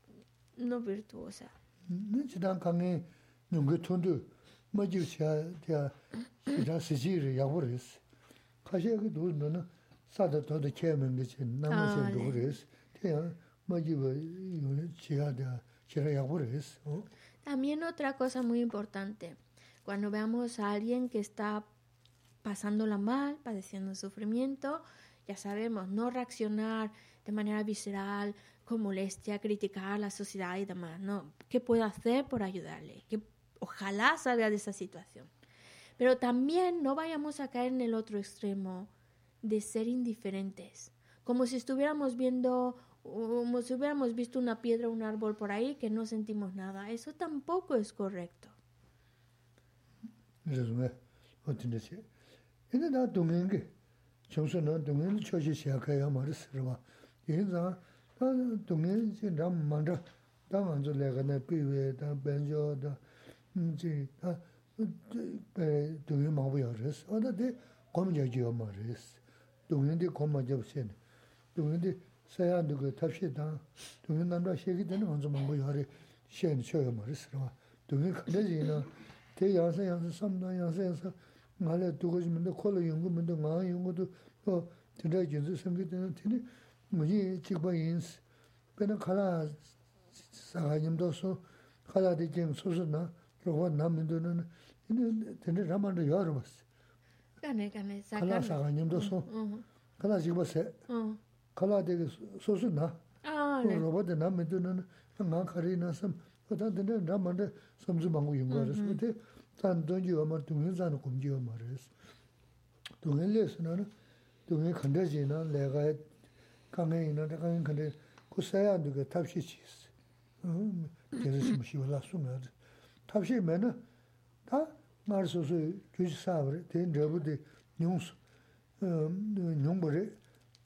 no virtuosa. No chidan kange nyungge tundu ma jiu xia tia xira si ji ri yabu res. Kaxia ke du no na sada toda kia mengi chi nama xia du res. Tia También otra cosa muy importante, cuando veamos a alguien que está pasándola mal, padeciendo sufrimiento, ya sabemos, no reaccionar de manera visceral, con molestia, criticar a la sociedad y demás. No, ¿qué puedo hacer por ayudarle? Que ojalá salga de esa situación. Pero también no vayamos a caer en el otro extremo de ser indiferentes, como si estuviéramos viendo, como si hubiéramos visto una piedra o un árbol por ahí que no sentimos nada. Eso tampoco es correcto. saya nuku tabshi dang, dungi nandwa sheki dani wanzu mungu yari sheni choyo mara sirwa. Dungi kalaji ina, te yansa yansa samda yansa yansa, nga la dukaji munda, kola yungu munda, nga yungu du, to oh, tinda jinzu samgi dana, tini. Muji chikpa yinsi. Pena kala saka nyamdo su, kala di jeng susu na, rukwa namindu na, tini ramanda yari basi. Kala saka nyamdo su, kala chikpa se. kala degi sosu na. Ah, roba de na midu na nga kari na sam, otan dine na manda samzu mangu yunga mm-hmm. res. Kote tan donji omar dungen zan kumji omar res. Dungen le su na na, dungen khanda mm-hmm. zi na legaya kangen ina, kangen khanda ku saya duga tabshi chi isi. Gezi shima shiwa la su nga res. Tabshi me na, ta ngar sosu gyuji sabari, ten rebu de nyung su, eh, nyung bari,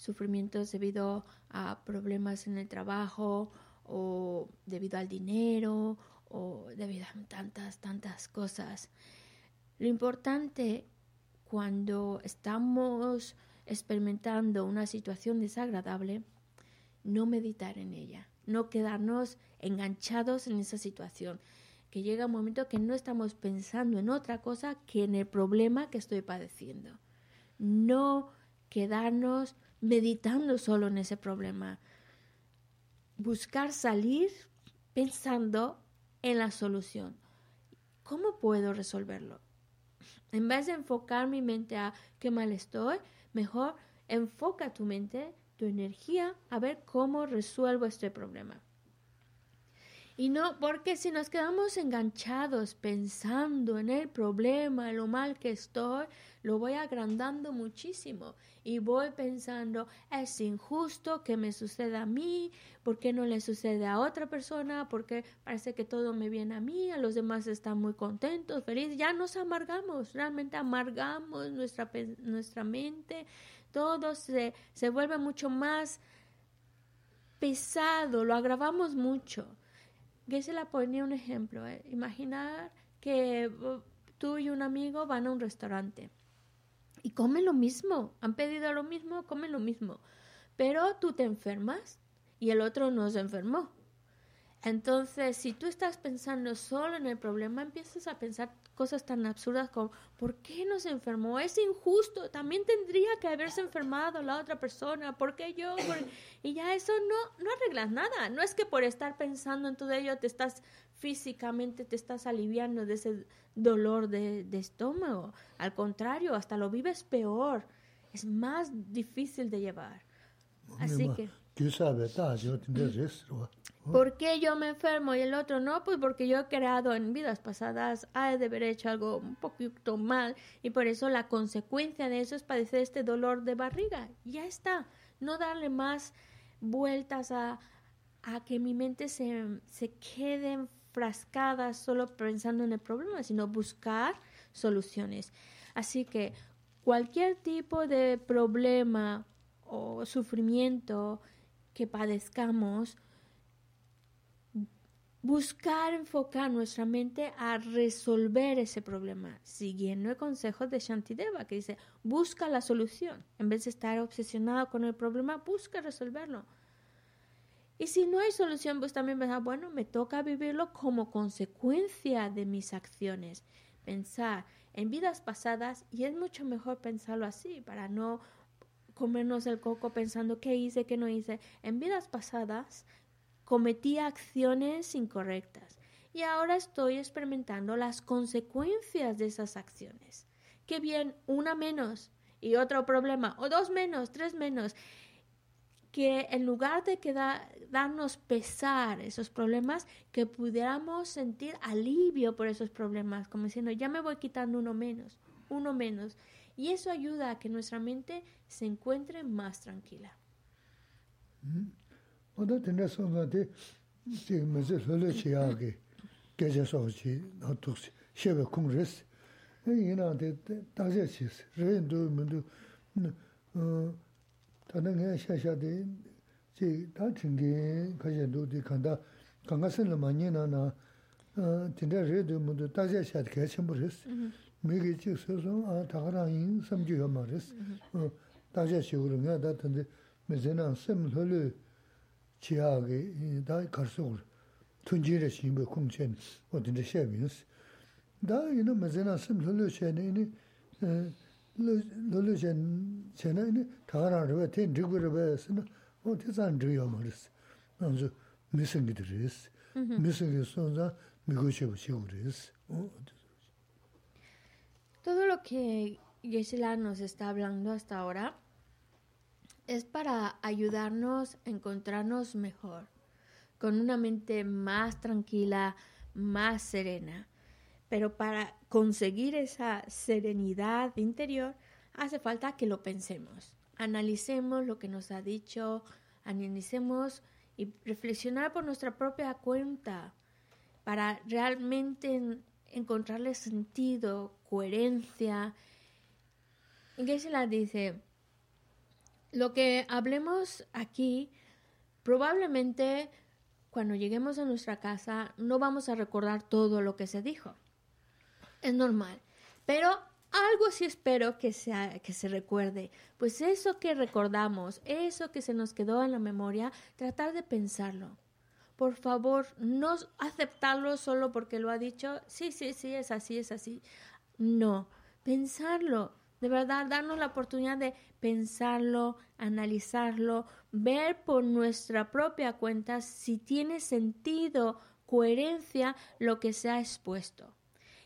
Sufrimientos debido a problemas en el trabajo o debido al dinero o debido a tantas, tantas cosas. Lo importante cuando estamos experimentando una situación desagradable, no meditar en ella, no quedarnos enganchados en esa situación, que llega un momento que no estamos pensando en otra cosa que en el problema que estoy padeciendo. No quedarnos meditando solo en ese problema. Buscar salir pensando en la solución. ¿Cómo puedo resolverlo? En vez de enfocar mi mente a qué mal estoy, mejor enfoca tu mente, tu energía, a ver cómo resuelvo este problema. Y no, porque si nos quedamos enganchados pensando en el problema, lo mal que estoy, lo voy agrandando muchísimo. Y voy pensando, es injusto que me suceda a mí, ¿por qué no le sucede a otra persona? Porque parece que todo me viene a mí, a los demás están muy contentos, felices. Ya nos amargamos, realmente amargamos nuestra, nuestra mente, todo se, se vuelve mucho más pesado, lo agravamos mucho. Gisela ponía un ejemplo. ¿eh? Imaginar que tú y un amigo van a un restaurante y comen lo mismo, han pedido lo mismo, comen lo mismo, pero tú te enfermas y el otro no se enfermó. Entonces, si tú estás pensando solo en el problema, empiezas a pensar cosas tan absurdas como ¿por qué no se enfermó? Es injusto, también tendría que haberse enfermado la otra persona, ¿por qué yo? ¿Por... Y ya eso no, no arreglas nada, no es que por estar pensando en todo ello te estás físicamente, te estás aliviando de ese dolor de, de estómago, al contrario, hasta lo vives peor, es más difícil de llevar. Así que... ¿Por qué yo me enfermo y el otro no? Pues porque yo he creado en vidas pasadas, ha de haber hecho algo un poquito mal y por eso la consecuencia de eso es padecer este dolor de barriga. Ya está. No darle más vueltas a, a que mi mente se, se quede enfrascada solo pensando en el problema, sino buscar soluciones. Así que cualquier tipo de problema o sufrimiento que padezcamos, buscar enfocar nuestra mente a resolver ese problema, siguiendo el consejo de Shantideva, que dice, busca la solución. En vez de estar obsesionado con el problema, busca resolverlo. Y si no hay solución, pues también pensar, bueno, me toca vivirlo como consecuencia de mis acciones. Pensar en vidas pasadas, y es mucho mejor pensarlo así, para no comernos el coco pensando qué hice, qué no hice. En vidas pasadas cometí acciones incorrectas y ahora estoy experimentando las consecuencias de esas acciones. Qué bien, una menos y otro problema, o dos menos, tres menos. que en lugar de que darnos pesar esos problemas, que pudiéramos sentir alivio por esos problemas, como diciendo, ya me voy quitando uno menos, uno menos. Y eso ayuda a que nuestra mente se encuentre más tranquila. tāna oda tene sonza di 지금 mezi lulu chi yaagi geje sogo chi natuk si shebe kung res e, ina di dagze chi si reyin du mundu tanda nga sha sha di chi da tingi kaje du di kanda kanga sinla ma nyi na na e, tinda reyin du mundu dagze sha di kaya chenpo res. Mm-hmm. Migi chik so son tagarang yin samji yama res. Mm-hmm. Dagze chi uru nga da tanda mezi na sem lulu wā tīndā xā bī yīs. Tā yī nā mī zī nā sīm lō lū chēn, lulu chen chena ini thakara rwa ten rikwa rwa sina o te zan rwa maris nanzu misangi dhiris misangi sonza migo riris Todo lo que Gisela nos está hablando hasta ahora es para ayudarnos a encontrarnos mejor, con una mente más tranquila, más serena. Pero para conseguir esa serenidad interior hace falta que lo pensemos, analicemos lo que nos ha dicho, analicemos y reflexionar por nuestra propia cuenta para realmente encontrarle sentido, coherencia. la dice, lo que hablemos aquí, probablemente cuando lleguemos a nuestra casa no vamos a recordar todo lo que se dijo es normal. Pero algo sí espero que, sea, que se recuerde. Pues eso que recordamos, eso que se nos quedó en la memoria, tratar de pensarlo. Por favor, no aceptarlo solo porque lo ha dicho. Sí, sí, sí, es así, es así. No, pensarlo. De verdad, darnos la oportunidad de pensarlo, analizarlo, ver por nuestra propia cuenta si tiene sentido, coherencia lo que se ha expuesto.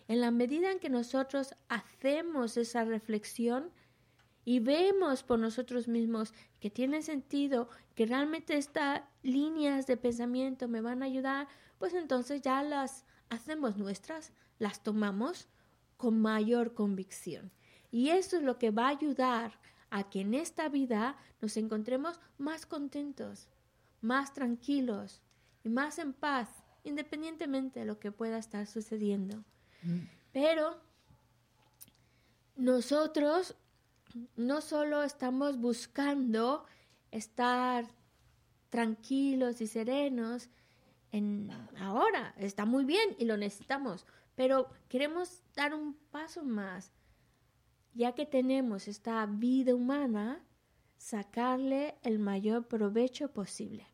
En la medida en que nosotros hacemos esa reflexión y vemos por nosotros mismos que tiene sentido, que realmente estas líneas de pensamiento me van a ayudar, pues entonces ya las hacemos nuestras, las tomamos con mayor convicción. Y eso es lo que va a ayudar a que en esta vida nos encontremos más contentos, más tranquilos y más en paz, independientemente de lo que pueda estar sucediendo. Pero nosotros no solo estamos buscando estar tranquilos y serenos en ahora, está muy bien y lo necesitamos, pero queremos dar un paso más, ya que tenemos esta vida humana, sacarle el mayor provecho posible.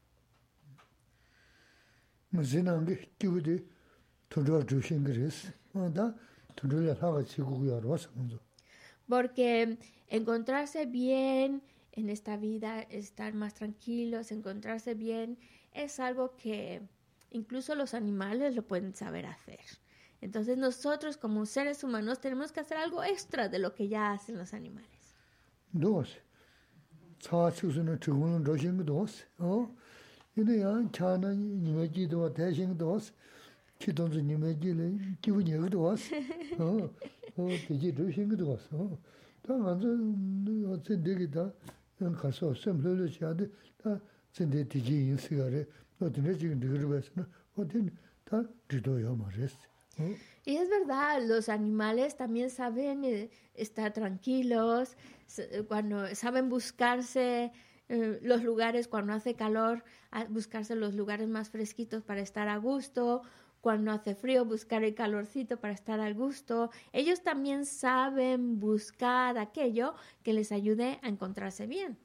Porque encontrarse bien en esta vida, estar más tranquilos, encontrarse bien, es algo que incluso los animales lo pueden saber hacer. Entonces nosotros como seres humanos tenemos que hacer algo extra de lo que ya hacen los animales. Dos. Y es verdad, los animales también saben estar tranquilos, cuando saben buscarse los lugares cuando hace calor, buscarse los lugares más fresquitos para estar a gusto, cuando hace frío, buscar el calorcito para estar al gusto. Ellos también saben buscar aquello que les ayude a encontrarse bien.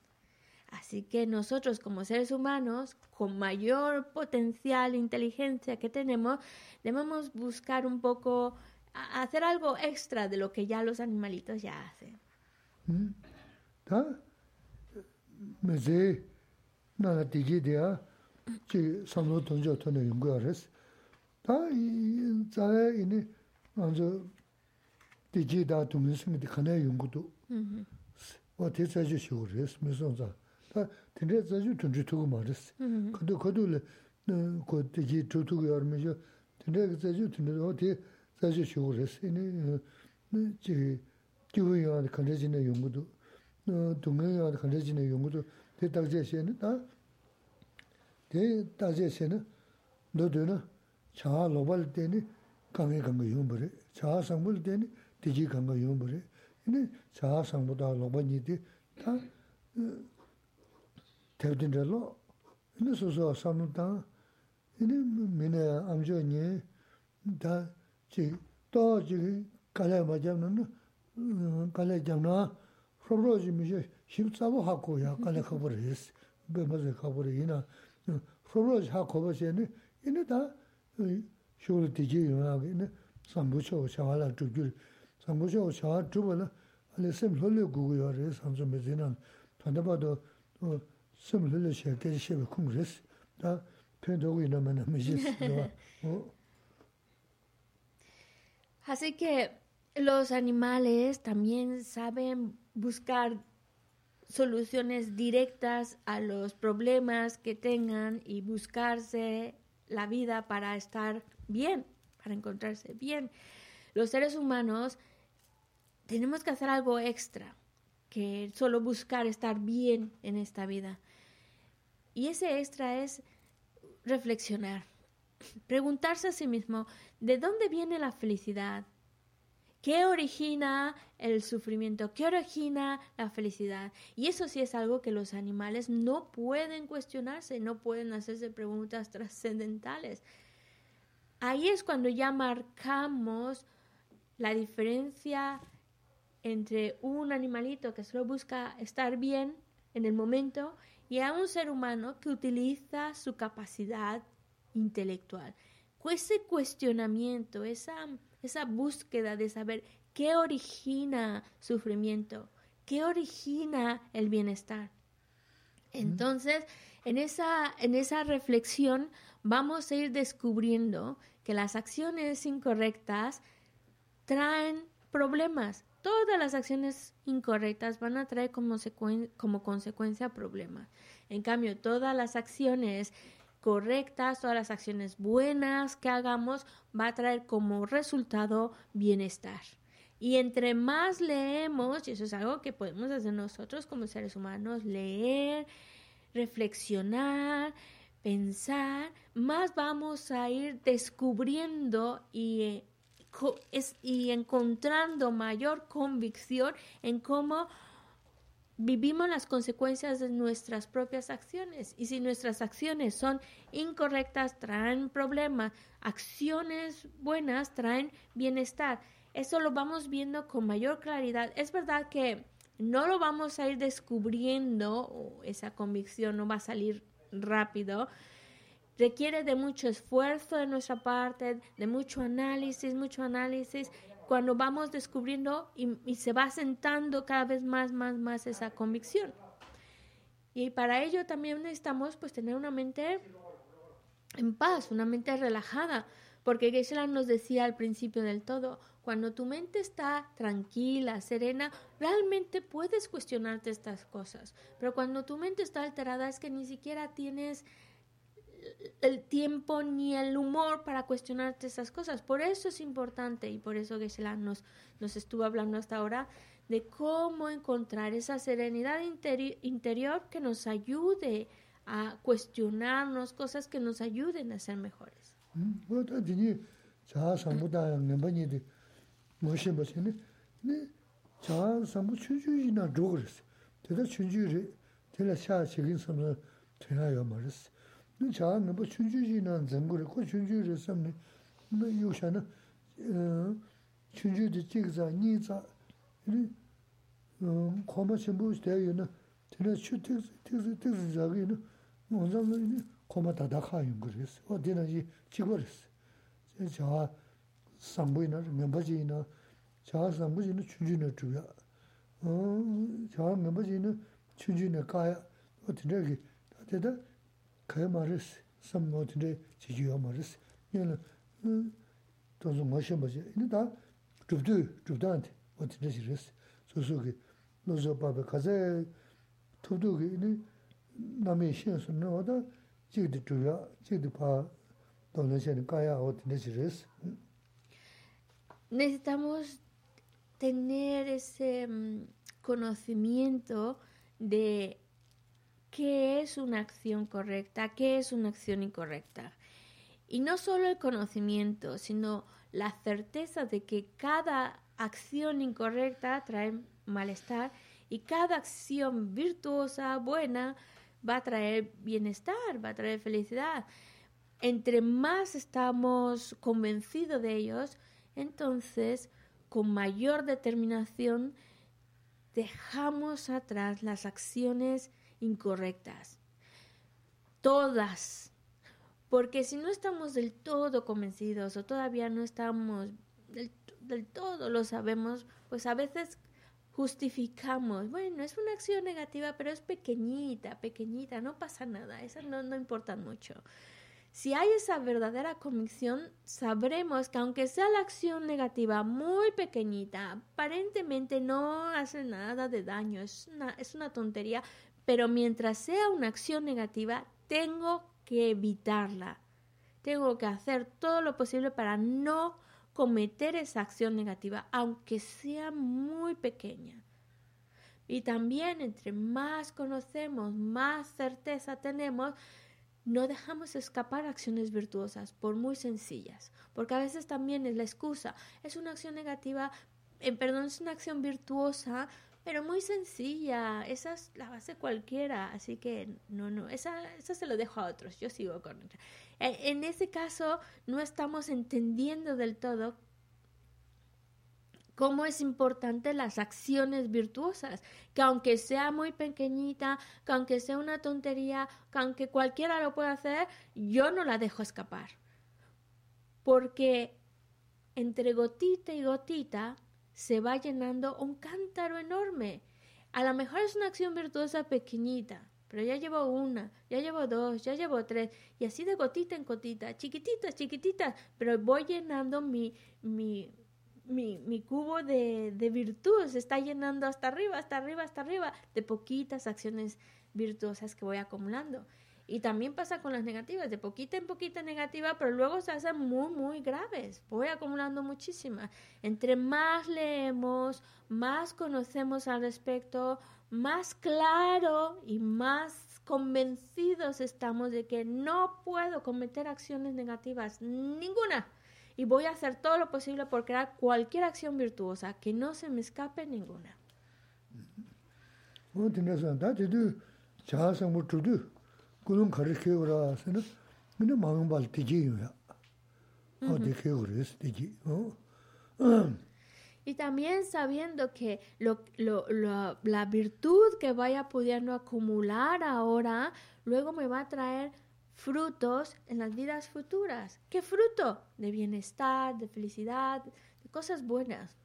Así que nosotros como seres humanos, con mayor potencial e inteligencia que tenemos, debemos buscar un poco, hacer algo extra de lo que ya los animalitos ya hacen. tā zāyā inī ngānsu dījī dā tūngi sīngi dī khanā yungu tū wā tī tsā chū shīgu rīs mī sōng zā 다 tindrā 자주 tundrī tūgu mā rīs. Kato kato lī, kō tī tū tūgu yā rī mī shio, tindrā zāchū tundrī, o tī zāchū shio rīs. Nī jī kīwī yā rī kāndrā jī nā yungu tū, dungā yā rī kāndrā jī nā yungu tū, tī tā jā xie nī, tā, tī tā jā xie nī, nō tū nā, chā lōpa lī tēni kāngi kāngi yungu rī, chā sāngbō lī tēni tī jī kāngi yungu rī. Nī chā sāngbō tā lōpa nī tī, tā, tevdin relo, ini soso samnu tang, ini mine amjo nye, da chi, to chi kalaya ma jamna, kalaya jamna, robro chi misho shib tsabu hako ya kalaya kabura yes, be mazi kabura ina, robro chi hako ba che, ini da shukla tiji yunga, ini sambucho shawala tukyul, sambucho shawala tubala, ali sem lolo gugu yore, samsu mezi nan, tanda bado, [LAUGHS] Así que los animales también saben buscar soluciones directas a los problemas que tengan y buscarse la vida para estar bien, para encontrarse bien. Los seres humanos tenemos que hacer algo extra que solo buscar estar bien en esta vida. Y ese extra es reflexionar, preguntarse a sí mismo, ¿de dónde viene la felicidad? ¿Qué origina el sufrimiento? ¿Qué origina la felicidad? Y eso sí es algo que los animales no pueden cuestionarse, no pueden hacerse preguntas [LAUGHS] trascendentales. Ahí es cuando ya marcamos la diferencia entre un animalito que solo busca estar bien en el momento y a un ser humano que utiliza su capacidad intelectual. Ese cuestionamiento, esa, esa búsqueda de saber qué origina sufrimiento, qué origina el bienestar. Entonces, en esa, en esa reflexión vamos a ir descubriendo que las acciones incorrectas traen problemas, todas las acciones incorrectas van a traer como, como consecuencia problemas. En cambio, todas las acciones correctas, todas las acciones buenas que hagamos, va a traer como resultado bienestar. Y entre más leemos, y eso es algo que podemos hacer nosotros como seres humanos, leer, reflexionar, pensar, más vamos a ir descubriendo y y encontrando mayor convicción en cómo vivimos las consecuencias de nuestras propias acciones. Y si nuestras acciones son incorrectas, traen problemas. Acciones buenas traen bienestar. Eso lo vamos viendo con mayor claridad. Es verdad que no lo vamos a ir descubriendo, esa convicción no va a salir rápido, requiere de mucho esfuerzo de nuestra parte, de mucho análisis, mucho análisis, cuando vamos descubriendo y, se va sentando cada vez más, más, más esa convicción. Y para ello también necesitamos pues tener una mente en paz, una mente relajada, porque Geshe nos decía al principio del todo, cuando tu mente está tranquila, serena, realmente puedes cuestionarte estas cosas, pero cuando tu mente está alterada es que ni siquiera tienes el tiempo ni el humor para cuestionarte esas cosas. Por eso es importante y por eso Geshe nos, nos estuvo hablando hasta ahora de cómo encontrar esa serenidad interior que nos ayude a cuestionarnos, cosas que nos ayuden a ser mejores. 그 자는 뭐 춘주지는 정거를 그 춘주를 섬네 뭐 요샤는 어 춘주지 찍자 니자 이 고마 전부 대요는 되는 슈틱 틱스 틱스 자기는 먼저는 고마 다다 가요 그랬어 어디는지 찍어랬어 자 상부이나 멤버지나 자 상부지는 춘주는 주야 어자 멤버지는 춘주는 가야 어떻게 되다 kaya maris, sam no tinte chigiyo maris. Yana, hmm, tonzo mashin bache, ini da rupdu, rupdanti, o tinte shiris. Susu ki, nozo babi kaze, tupdu ki, ini nami shen sunna oda, chigdi chuya, chigdi pa, tonzo sheni kaya o tinte shiris. Necesitamos tener ese mm, conocimiento de qué es una acción correcta, qué es una acción incorrecta. Y no solo el conocimiento, sino la certeza de que cada acción incorrecta trae malestar y cada acción virtuosa, buena, va a traer bienestar, va a traer felicidad. Entre más estamos convencidos de ellos, entonces con mayor determinación dejamos atrás las acciones incorrectas. Todas. Porque si no estamos del todo convencidos o todavía no estamos del, todo lo sabemos, pues a veces justificamos, bueno, es una acción negativa, pero es pequeñita, pequeñita, no pasa nada, esas no, no importan mucho. Si hay esa verdadera convicción, sabremos que aunque sea la acción negativa muy pequeñita, aparentemente no hace nada de daño, es una, es una tontería, pero mientras sea una acción negativa, tengo que evitarla. Tengo que hacer todo lo posible para no cometer esa acción negativa, aunque sea muy pequeña. Y también entre más conocemos, más certeza tenemos, no dejamos escapar acciones virtuosas, por muy sencillas, porque a veces también es la excusa, es una acción negativa, eh, perdón, es una acción virtuosa, pero muy sencilla, esa es la base cualquiera, así que no, no, esa, se lo dejo a otros, yo sigo con e, En ese caso, no estamos entendiendo del todo cómo es importante las acciones virtuosas, que aunque sea muy pequeñita, que aunque sea una tontería, que aunque cualquiera lo pueda hacer, yo no la dejo escapar. Porque entre gotita y gotita se va llenando un cántaro enorme. A lo mejor es una acción virtuosa pequeñita, pero ya llevo una, ya llevo dos, ya llevo tres, y así de gotita en gotita, chiquititas, chiquititas, pero voy llenando mi, mi, mi, mi cubo de, de virtud se está llenando hasta arriba, hasta arriba, hasta arriba, de poquitas acciones virtuosas que voy acumulando. Y también pasa con las negativas, de poquita en poquita negativa, pero luego se hacen muy, muy graves. Voy acumulando muchísimas. Entre más leemos, más conocemos al respecto, más claro y más convencidos estamos de que no puedo cometer acciones negativas, ninguna. Y voy a hacer todo lo posible por crear cualquier acción virtuosa, que no se me escape ninguna. [CLEARS THROAT] Y también sabiendo que lo, lo, lo, la virtud que vaya pudiendo acumular ahora, luego me va a traer frutos en las vidas futuras. ¿Qué fruto? De bienestar, de felicidad, de cosas buenas.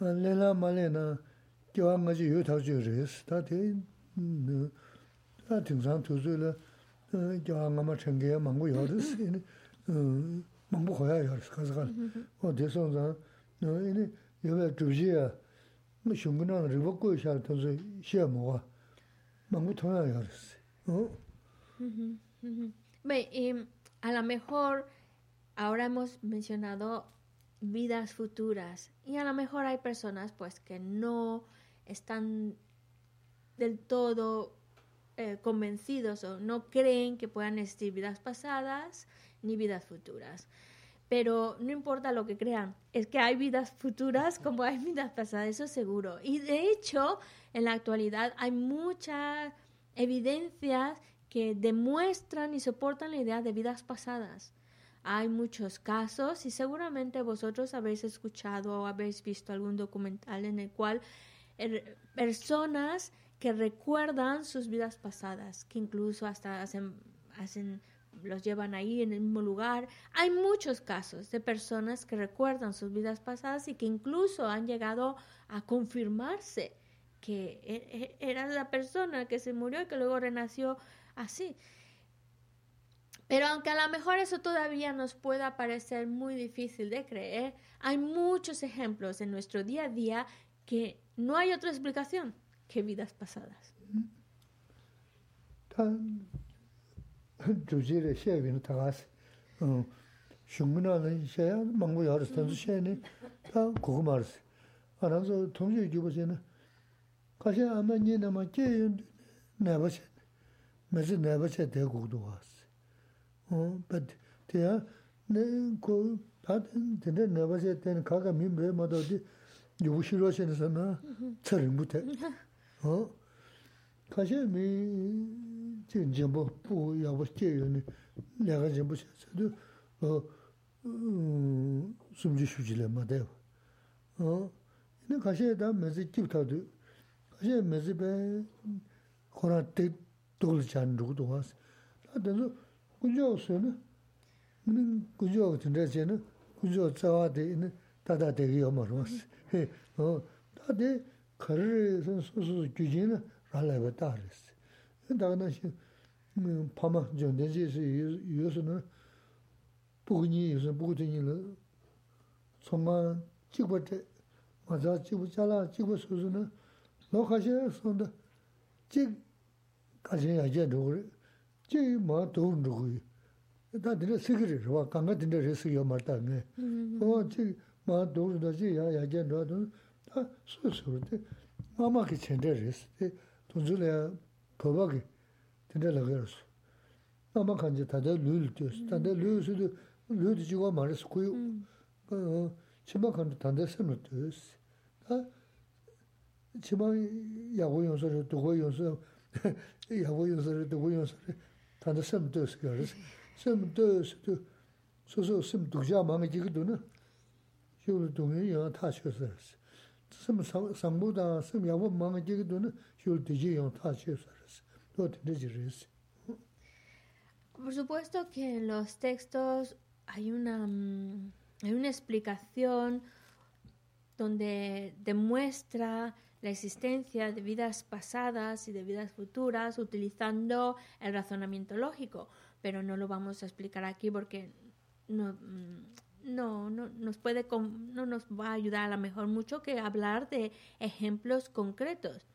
lela male na kiwa nga chi yu tau chi res, ta te ta tingsan tu zu la kiwa nga ma chengaya mangbu yu res, mangbu khaya yu res, kaza kala. O de son zang, ini yuwa dhubji ya shungu na riba kuya sha tu zu xia muwa, mangbu tonya yu res. A lo mejor ahora hemos mencionado vidas futuras. Y a lo mejor hay personas pues que no están del todo eh, convencidos o no creen que puedan existir vidas pasadas ni vidas futuras. Pero no importa lo que crean, es que hay vidas futuras como hay vidas pasadas, eso seguro. Y de hecho, en la actualidad hay muchas evidencias que demuestran y soportan la idea de vidas pasadas. Hay muchos casos y seguramente vosotros habéis escuchado o habéis visto algún documental en el cual er, personas que recuerdan sus vidas pasadas, que incluso hasta hacen, hacen los llevan ahí en el mismo lugar. Hay muchos casos de personas que recuerdan sus vidas pasadas y que incluso han llegado a confirmarse que e, e, era la persona que se murió y que luego renació así. Pero aunque a lo mejor eso todavía nos pueda parecer muy difícil de creer, hay muchos ejemplos en nuestro día a día que no hay otra explicación que vidas pasadas. but there ne ko that the never said then kaga mi me ma do di yu shi ro shen sa na tsar mu te. Mm-hmm. Ho ka she mi jin jin bo bu ya bo che yu ni ya ga jin bo she sa du ho sum ji shu ji le ma de. Ho ne ka she da me ji ki ta du ka she me ji be khora te dol chan ru du wa da kujo su na, minin kujo tanda che na, kujo tsawa de ina tata degi yama rwasi. Tade karari san su su gyuji na ralaiba tarisi. Daga na shi pama jonde che si yosu na, bukni yosu, bukni la, tsonga chikwa te, maza chikwa chala, chikwa su su na, lo kashi sonda, chik kashi yajen dhokri. chee maa toon rukui. Taa dine sikiri rwa, kanga dine resi yo marta nge. Mm-hmm. Owa chee maa toon rukda chee yaa yaa jen rwa toon, taa su su rute, maa maa ki chende resi, te tunzu le yaa poba ki dine laga resi. Maa maa kanji tanda luu lu tiyosi, tanda luu su du, luu di jigwa maa resi kuyo. Mm. Chima kanji tanda sem lu tiyosi. Taa chima yaa gu yonso, dugo yonso, [LAUGHS] yaa gu yonso, dugo yonso, tanda sem dos garis. Sem sem na, shio Por supuesto que en los textos hay una, mm, hay una explicación donde demuestra la existencia de vidas pasadas y de vidas futuras utilizando el razonamiento lógico, pero no lo vamos a explicar aquí porque no, mm, no, no nos puede no nos va a ayudar a lo mejor mucho que hablar de ejemplos concretos.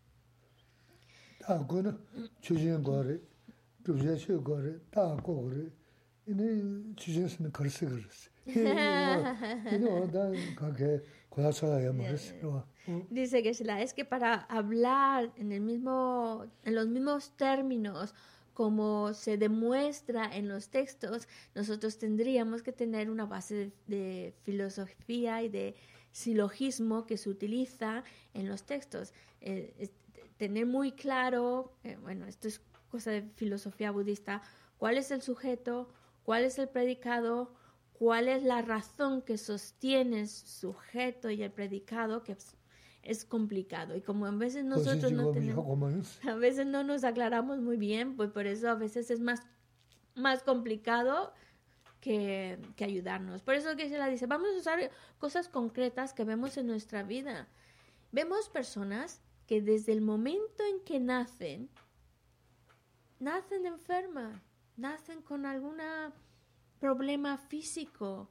Dice que es que para hablar en el mismo, en los mismos términos como se demuestra en los textos, nosotros tendríamos que tener una base de, filosofía y de silogismo que se utiliza en los textos. Eh, tener muy claro, eh, bueno, esto es cosa de filosofía budista, cuál es el sujeto, cuál es el predicado, cuál es la razón que sostiene el sujeto y el predicado, que es complicado. Y como a veces pues nosotros no tenemos, [LAUGHS] a veces no nos aclaramos muy bien, pues por eso a veces es más, más complicado que, que ayudarnos. Por eso que se la dice, vamos a usar cosas concretas que vemos en nuestra vida. Vemos personas que desde el momento en que nacen, nacen enfermas, nacen con alguna problema físico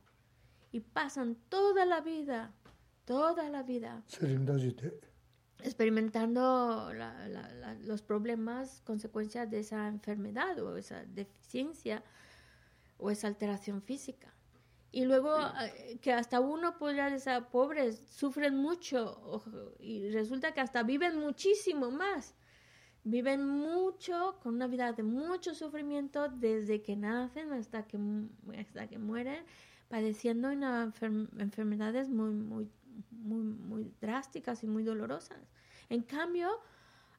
y pasan toda la vida, toda la vida experimentando los problemas, consecuencias de esa enfermedad o esa deficiencia o esa alteración física. Y luego eh, que hasta uno podría decir, pobres, sufren mucho y resulta que hasta viven muchísimo más viven mucho, con una vida de mucho sufrimiento desde que nacen hasta que, hasta que mueren, padeciendo una enfermedades muy, muy, muy, muy drásticas y muy dolorosas. En cambio,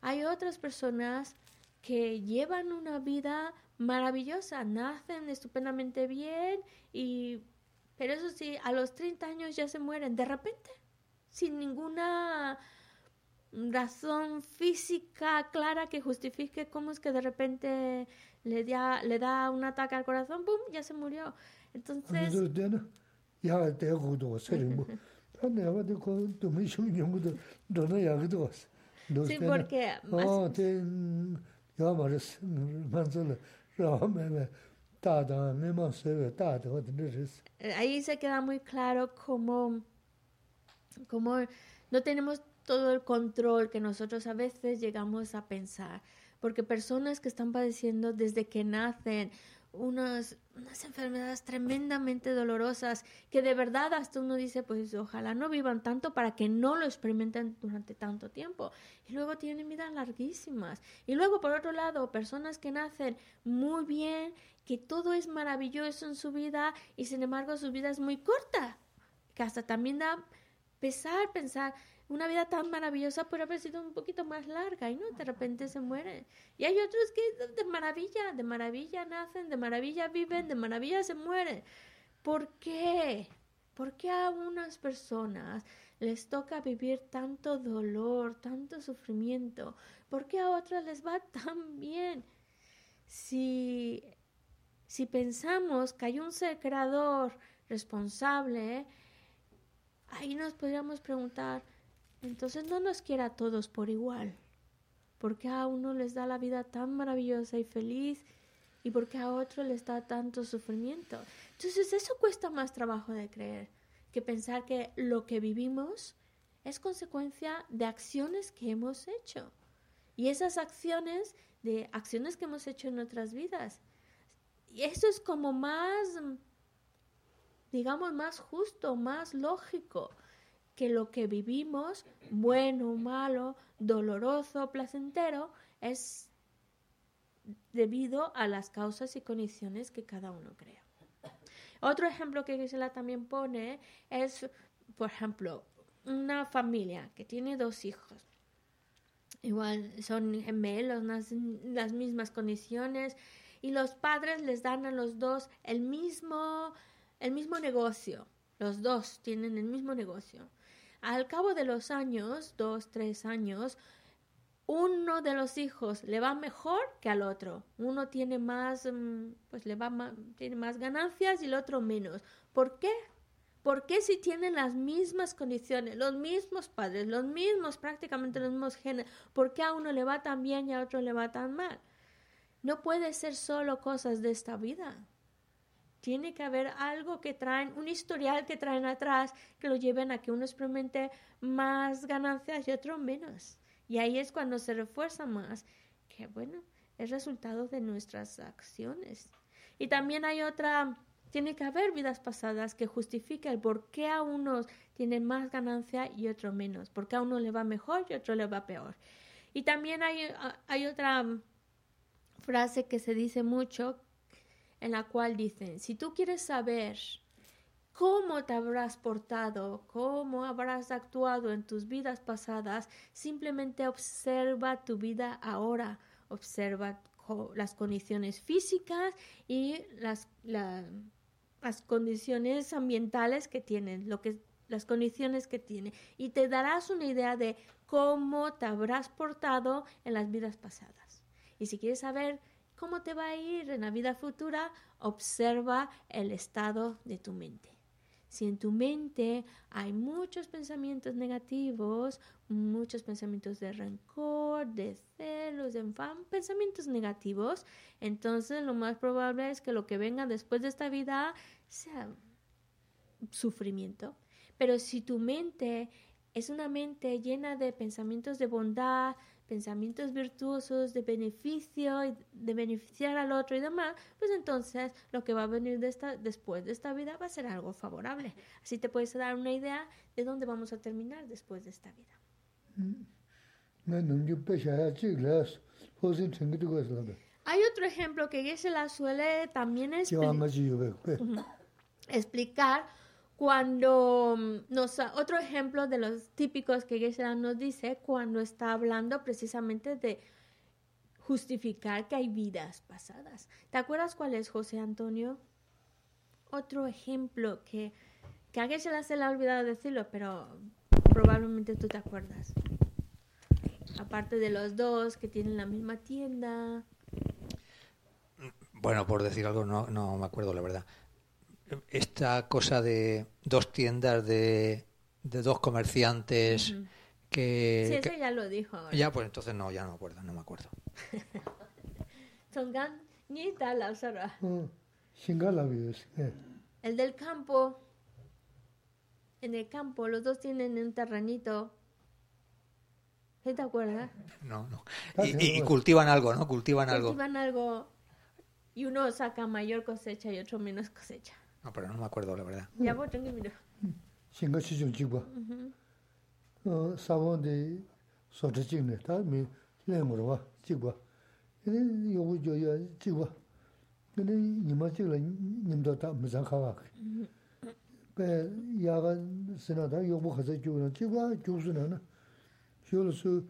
hay otras personas que llevan una vida maravillosa, nacen estupendamente bien y pero eso sí, a los 30 años ya se mueren de repente, sin ninguna razón física clara que justifique cómo es que de repente le da, le da un ataque al corazón, ¡pum! ya se murió. Entonces... Sí, porque... Eh, ahí se queda muy claro cómo, cómo no tenemos todo el control que nosotros a veces llegamos a pensar. Porque personas que están padeciendo desde que nacen unas, unas enfermedades tremendamente dolorosas que de verdad hasta uno dice, pues ojalá no vivan tanto para que no lo experimenten durante tanto tiempo. Y luego tienen vidas larguísimas. Y luego, por otro lado, personas que nacen muy bien, que todo es maravilloso en su vida y sin embargo su vida es muy corta, que hasta también da pesar pensar, una vida tan maravillosa puede haber sido un poquito más larga y no, de repente se mueren. Y hay otros que de maravilla, de maravilla nacen, de maravilla viven, de maravilla se mueren. ¿Por qué? ¿Por qué a unas personas les toca vivir tanto dolor, tanto sufrimiento? ¿Por qué a otras les va tan bien? Si, si pensamos que hay un ser creador responsable, ahí nos podríamos preguntar, entonces no nos quiera a todos por igual. porque a uno les da la vida tan maravillosa y feliz y porque a otro les da tanto sufrimiento? Entonces eso cuesta más trabajo de creer que pensar que lo que vivimos es consecuencia de acciones que hemos hecho. Y esas acciones, de acciones que hemos hecho en nuestras vidas. Y eso es como más, digamos, más justo, más lógico que lo que vivimos, bueno, malo, doloroso, placentero, es debido a las causas y condiciones que cada uno crea. Otro ejemplo que Gisela también pone es, por ejemplo, una familia que tiene dos hijos. Igual son gemelos, las mismas condiciones, y los padres les dan a los dos el mismo, el mismo negocio. Los dos tienen el mismo negocio. Al cabo de los años, dos, tres años, uno de los hijos le va mejor que al otro. Uno tiene más, mm, pues le va tiene más ganancias y el otro menos. ¿Por qué? Porque si tienen las mismas condiciones, los mismos padres, los mismos, prácticamente los mismos genes, ¿por qué a uno le va tan bien y a otro le va tan mal? No puede ser solo cosas de esta vida tiene que haber algo que traen, un historial que traen atrás que lo lleven a que uno experimente más ganancias y otro menos. Y ahí es cuando se refuerza más que, bueno, es resultado de nuestras acciones. Y también hay otra, tiene que haber vidas pasadas que justifiquen el por qué a unos tienen más ganancia y otro menos, por qué a uno le va mejor y otro le va peor. Y también hay, hay otra frase que se dice mucho en la cual dicen, si tú quieres saber cómo te habrás portado, cómo habrás actuado en tus vidas pasadas, simplemente observa tu vida ahora, observa las condiciones físicas y las, las condiciones ambientales que tienen, lo que, las condiciones que tiene, y te darás una idea de cómo te habrás portado en las vidas pasadas. Y si quieres saber cómo te va a ir en la vida futura, observa el estado de tu mente. Si en tu mente hay muchos pensamientos negativos, muchos pensamientos de rencor, de celos, de enfado, pensamientos negativos, entonces lo más probable es que lo que venga después de esta vida sea sufrimiento. Pero si tu mente es una mente llena de pensamientos de bondad, pensamientos virtuosos de beneficio y de beneficiar al otro y demás, pues entonces lo que va a venir de esta, después de esta vida va a ser algo favorable. Así te puedes dar una idea de dónde vamos a terminar después de esta vida. Hay otro ejemplo que se la suele también explicar cuando mm, nos, otro ejemplo de los típicos que Geshe nos dice cuando está hablando precisamente de justificar que hay vidas pasadas. ¿Te acuerdas cuál es José Antonio? Otro ejemplo que, que a Geshe se le ha olvidado decirlo, pero probablemente tú te acuerdas. Aparte de los dos que tienen la misma tienda. Bueno, por decir algo, no, no me acuerdo la verdad esta cosa de dos tiendas de, de dos comerciantes que... Sí, eso ya lo dijo. Ya, pues entonces no, ya no me acuerdo, no me acuerdo. [LAUGHS] Tongan ni tal mm. El del campo, en el campo, los dos tienen un terrenito. ¿Te acuerdas? No, no. Y, cultivan algo, ¿no? Cultivan algo. Cultivan algo. Y uno saca mayor cosecha y otro menos cosecha. No, pero no me acuerdo, la verdad. Ya vos tengo mira. Shinga chichung chigwa. Sabon de sotra chigne, ta mi lengurwa chigwa. Ini yogu yoya chigwa. Ini nima chigla nimdo ta mizan kawa. Pe yaga sina ta yogu khaza chigwa, chigwa chigsu na Shiola su,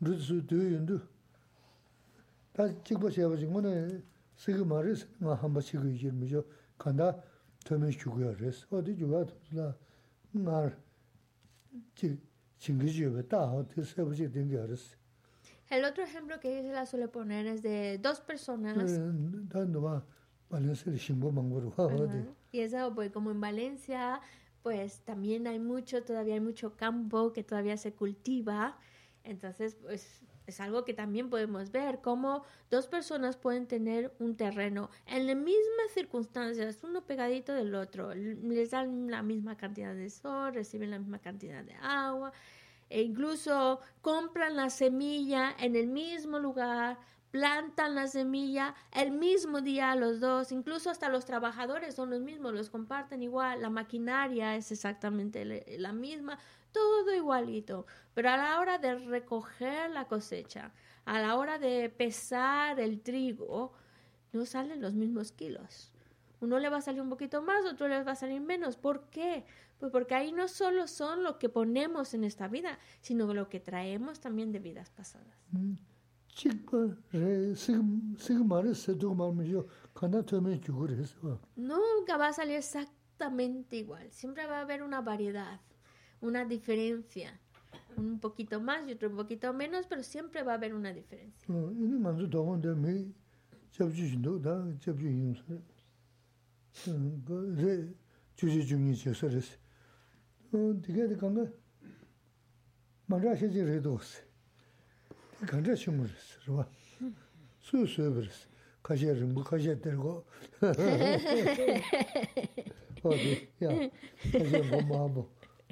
mrita su tuyo yundu. Ta chigwa shayaba chigwa na siga maris, nga hamba chiga yirmijo. Kanda chigwa yijir mi jo. Kanda tomen chugwa res. Odi chugwa la El otro ejemplo que ella suele poner es de dos personas. Y eso, pues, como en Valencia, pues también hay mucho, todavía hay mucho campo que todavía se cultiva. Entonces, pues es algo que también podemos ver, cómo dos personas pueden tener un terreno en las mismas circunstancias, uno pegadito del otro, les dan la misma cantidad de sol, reciben la misma cantidad de agua, e incluso compran la semilla en el mismo lugar, plantan la semilla el mismo día los dos, incluso hasta los trabajadores son los mismos, los comparten igual, la maquinaria es exactamente la misma, todo igualito, pero a la hora de recoger la cosecha, a la hora de pesar el trigo, no salen los mismos kilos. Uno le va a salir un poquito más, otro le va a salir menos. ¿Por qué? Pues porque ahí no solo son lo que ponemos en esta vida, sino lo que traemos también de vidas pasadas. Nunca va a salir exactamente igual. Siempre va a haber una variedad una diferencia. Un poquito más y otro un poquito menos, pero siempre va a haber una diferencia.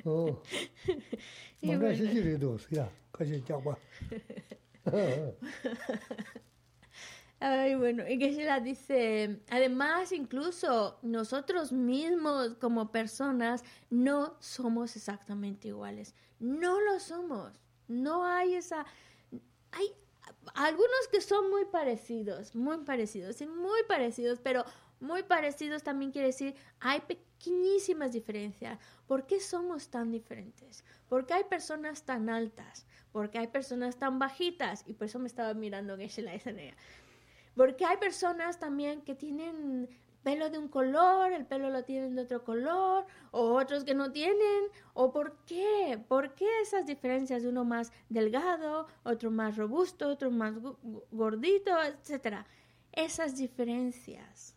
Oh. y bueno. Ay, bueno, y que la dice, además incluso nosotros mismos como personas no somos exactamente iguales, no lo somos, no hay esa, hay algunos que son muy parecidos, muy parecidos, y muy parecidos, pero muy parecidos también quiere decir hay pequeñísimas diferencias. ¿Por qué somos tan diferentes? ¿Por qué hay personas tan altas? ¿Por qué hay personas tan bajitas? Y por eso me estaba mirando Geshe la Porque hay personas también que tienen pelo de un color, el pelo lo tienen de otro color, o otros que no tienen, o por qué, por qué esas diferencias de uno más delgado, otro más robusto, otro más gordito, etcétera. Esas diferencias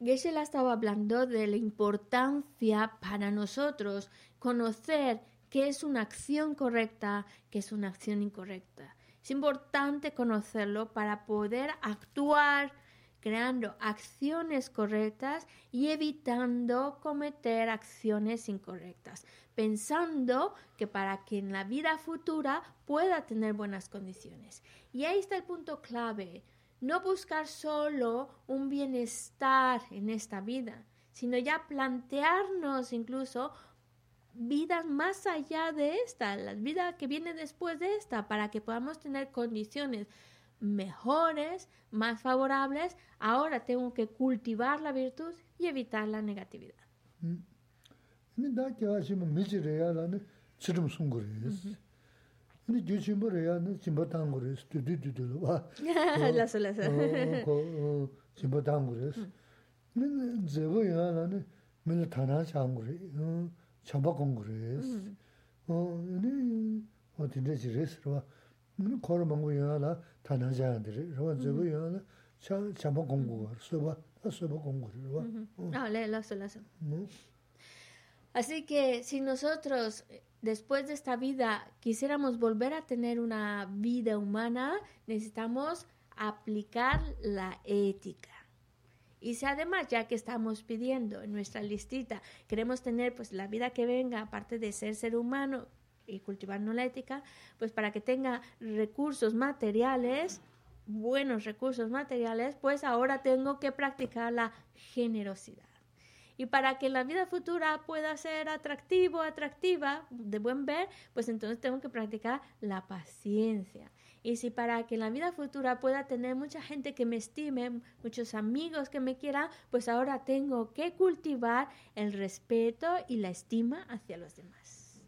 Geshe estaba hablando de la importancia para nosotros conocer qué es una acción correcta, qué es una acción incorrecta. Es importante conocerlo para poder actuar creando acciones correctas y evitando cometer acciones incorrectas, pensando que para que en la vida futura pueda tener buenas condiciones. Y ahí está el punto clave, no buscar solo un bienestar en esta vida, sino ya plantearnos incluso vidas más allá de esta, la vida que viene después de esta, para que podamos tener condiciones mejores, más favorables. Ahora tengo que cultivar la virtud y evitar la negatividad. [LAUGHS] 밀 타나 장구리 어 참바 공구리 어 네. 어디 내지 레스로 음 걸어 먹고 야라 타나 장들이 저 저거 야라 참 참바 공구가 써봐 써봐 공구리 와 Ah, léelo, léelo. 뭐 Así que si nosotros eh, después de esta vida quisiéramos volver a tener una vida humana, necesitamos aplicar la ética. Y si además, ya que estamos pidiendo en nuestra listita, queremos tener pues la vida que venga, aparte de ser ser humano y cultivarnos la ética, pues para que tenga recursos materiales, buenos recursos materiales, pues ahora tengo que practicar la generosidad. Y para que la vida futura pueda ser atractivo, atractiva, de buen ver, pues entonces tengo que practicar la paciencia. Y si para que la vida futura pueda tener mucha gente que me estime, muchos amigos que me quieran, pues ahora tengo que cultivar el respeto y la estima hacia los demás.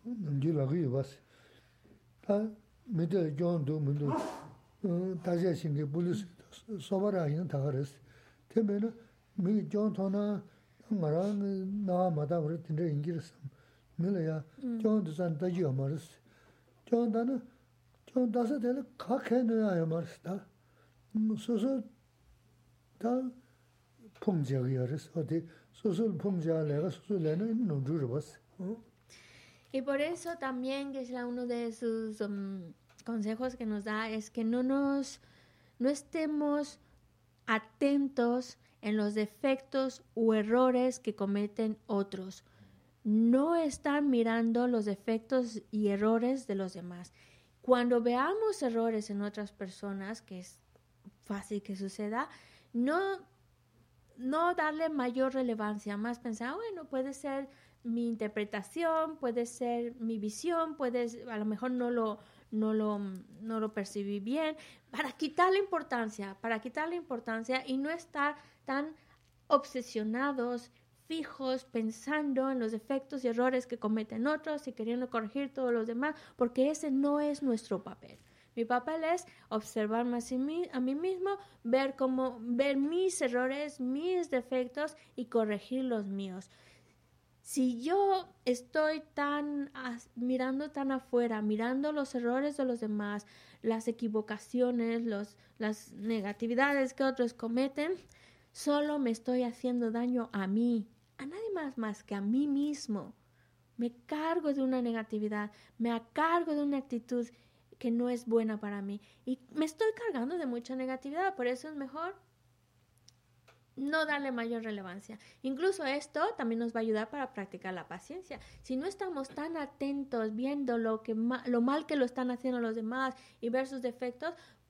남기라고 이봤어. 다 밑에 존도 문도 어 다시 신게 불스 소바라 있는 다 그랬어. 때문에 미 존토나 말한 나마다 그래 tin데 인기랬어. 밀어야 존도 산 다지 말았어. 존다는 존 다서 될 각해는 말았다. 음 소소 다 풍자기였어. 어디 소소 풍자 내가 소소래는 노주를 봤어. 어? Y por eso también, que es la- uno de sus um, consejos que nos da, es que no nos, no estemos atentos en los defectos u errores que cometen otros. No estar mirando los defectos y errores de los demás. Cuando veamos errores en otras personas, que es fácil que suceda, no no darle mayor relevancia, más pensar, "Ah, bueno, puede ser mi interpretación, puede ser mi visión, puede ser- a lo mejor no lo no lo no lo percibí bien, para quitarle importancia, para quitarle importancia y no estar tan obsesionados, fijos, pensando en los defectos y errores que cometen otros y queriendo corregir todos los demás, porque ese no es nuestro papel. Mi papel es observarme a, a mí mismo, ver cómo, ver mis errores, mis defectos y corregir los míos. Si yo estoy tan mirando tan afuera, mirando los errores de los demás, las equivocaciones, los, las negatividades que otros cometen, solo me estoy haciendo daño a mí, a nadie más más que a mí mismo. Me cargo de una negatividad, me cargo de una actitud que no es buena para mí y me estoy cargando de mucha negatividad, por eso es mejor no darle mayor relevancia. Incluso esto también nos va a ayudar para practicar la paciencia. Si no estamos tan atentos viendo lo que lo mal que lo están haciendo los demás y ver sus defectos,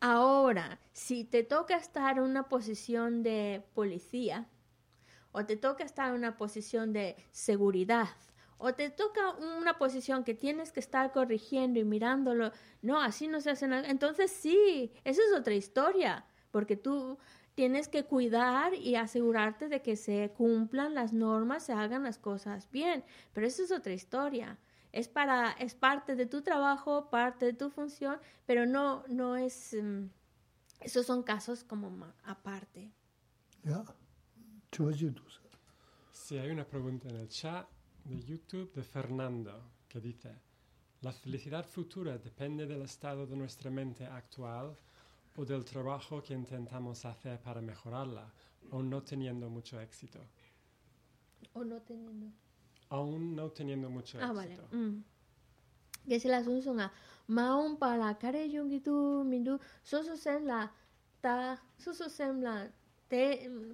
Ahora, si te toca estar en una posición de policía, o te toca estar en una posición de seguridad, o te toca una posición que tienes que estar corrigiendo y mirándolo, no, así no se hace nada. Entonces sí, esa es otra historia, porque tú tienes que cuidar y asegurarte de que se cumplan las normas, se hagan las cosas bien, pero esa es otra historia es, para, es parte de tu trabajo, parte de tu función, pero no, no es... Um, esos son casos como aparte. Ya. Sí, hay una pregunta en el chat de YouTube de Fernando que dice, ¿la felicidad futura depende del estado de nuestra mente actual o del trabajo que intentamos hacer para mejorarla o no teniendo mucho éxito? O no teniendo. Aún no teniendo mucho Ah, vale. éxito. Mm. Que si la sunsunga maun para care yungi tu mindu soso sem la ta soso sem la te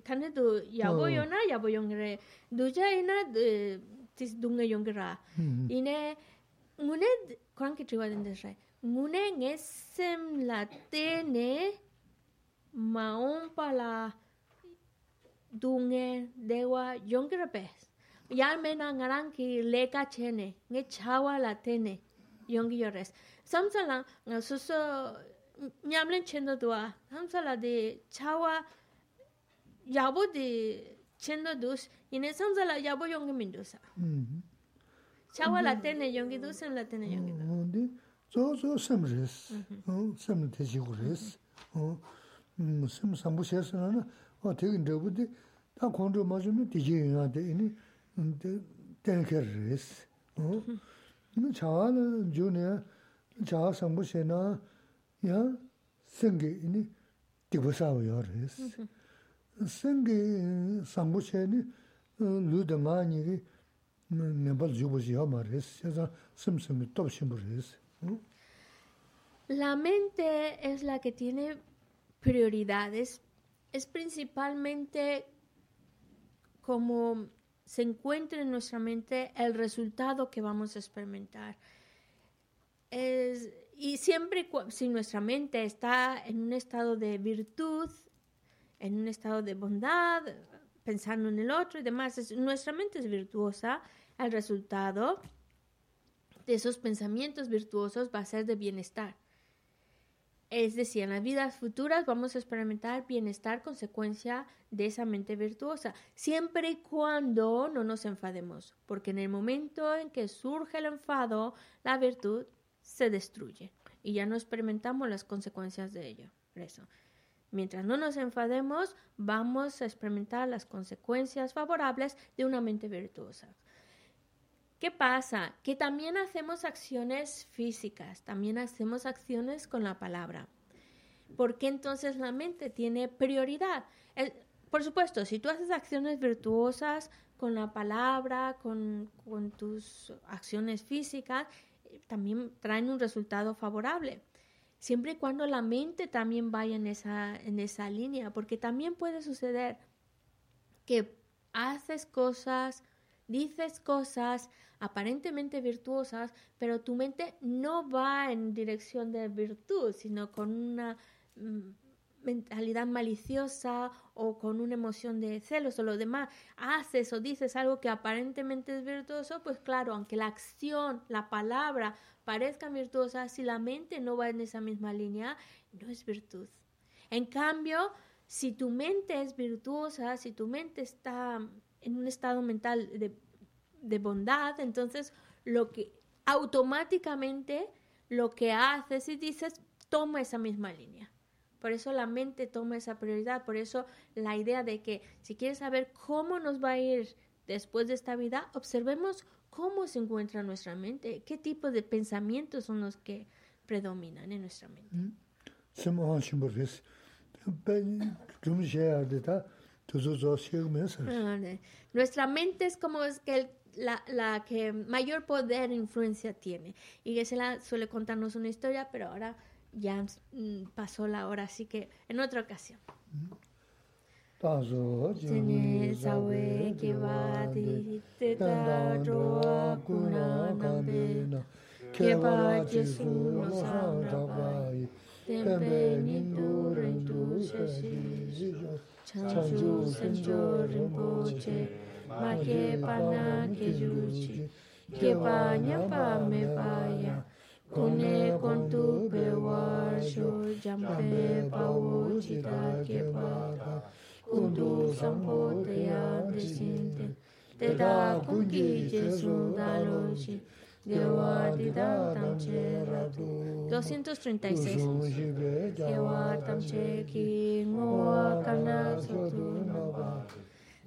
kane tu yabo yona yabo yongre duja ina tis dunga yongra ine ngune kwan ki triwa den desre ngune ngesem la tene maun para dunge dewa yongra pes yar me na ngarang ki leka chene nge chawa la tene yongi yores. Samsa la nga suso nyamlen chendo dwa samsa la de chawa yabo de chendo dus. Ine samsa la yabo yongi mindusa mm-hmm. chawa mm-hmm. la tene yongi dusen la tene mm-hmm. yongi du zo zo sem res sem te ji res sem sambu shesa na. O te ndebu de ta kondro ma jume ti ji na de ini tenker res. Chawa la ju ne, chawa sambu she na, ya sengi ini tibu sawa yo res. Sengi sambu she ni lu dama nigi nembal jubu yo ma res, ya za sim simi top shimbu res. La mente es la que tiene prioridades, es principalmente como se encuentra en nuestra mente el resultado que vamos a experimentar. Y siempre si nuestra mente está en un estado de virtud, en un estado de bondad, pensando en el otro y demás, es- nuestra mente es virtuosa, el resultado de esos pensamientos virtuosos va a ser de bienestar. Es decir, en las vidas futuras vamos a experimentar bienestar consecuencia de esa mente virtuosa, siempre y cuando no nos enfademos, porque en el momento en que surge el enfado, la virtud se destruye y ya no experimentamos las consecuencias de ello. Por eso, mientras no nos enfademos, vamos a experimentar las consecuencias favorables de una mente virtuosa. ¿Qué pasa? Que también hacemos acciones físicas, también hacemos acciones con la palabra. ¿Por qué entonces la mente tiene prioridad? Por supuesto, si tú haces acciones virtuosas con la palabra, con, con tus acciones físicas, también traen un resultado favorable. Siempre y cuando la mente también vaya en esa, en esa línea, porque también puede suceder que haces cosas, dices cosas aparentemente virtuosas, pero tu mente no va en dirección de virtud, sino con una mm, mentalidad maliciosa o con una emoción de celos o lo demás. Haces o dices algo que aparentemente es virtuoso, pues claro, aunque la acción, la palabra parezca virtuosa, si la mente no va en esa misma línea, no es virtud. En cambio, si tu mente es virtuosa, si tu mente está en un estado mental de, de bondad, entonces lo que automáticamente lo que haces y dices toma esa misma línea. Por eso la mente toma esa prioridad, por eso la idea de que si quieres saber cómo nos va a ir después de esta vida, observemos cómo se encuentra nuestra mente, qué tipo de pensamientos son los que predominan en nuestra mente. Ah, Nuestra mente es como es que el- la, la que mayor poder e influencia tiene. Y Gisela suele contarnos una historia, pero ahora ya mm, pasó la hora, así que en otra ocasión. tenpe nidu rindu shashi chanju sanjo rinpo che ma ke pana ke yuchi ke pa nyapa me pa ya kune kontu pe warsho jampe pa wo chita ke pa kundu sampo te ya desinte te da kungi jesu dalo shi dewa di da tamche ratu 236 Kewa tamche ki ngoa kana sotu naba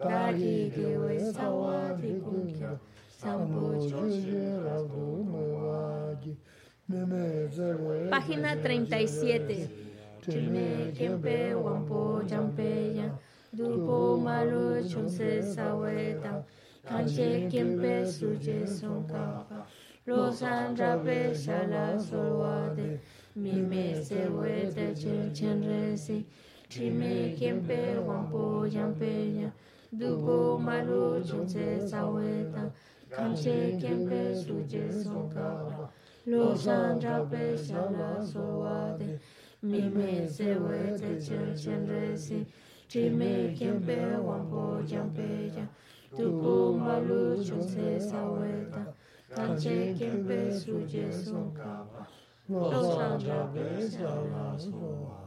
Dagi kewe sawa di kunkya Sambo choshi Página 37 Chime kempe wampo jampeya Dupo malu chonse saweta Kanche kempe suje sonkapa Losan rape shala solwade Mime se wete chen chen resi. Chime kempe wampo jampeya Dupo malu chonse saweta Kanche kempe suje sonkapa Losan rape shala solwade Mime se wete chen chen resi. Chime kempe wampo jampeya tupu malu chonse saweta, tanche kempe suje son kapa, lo sanja be sa la soa.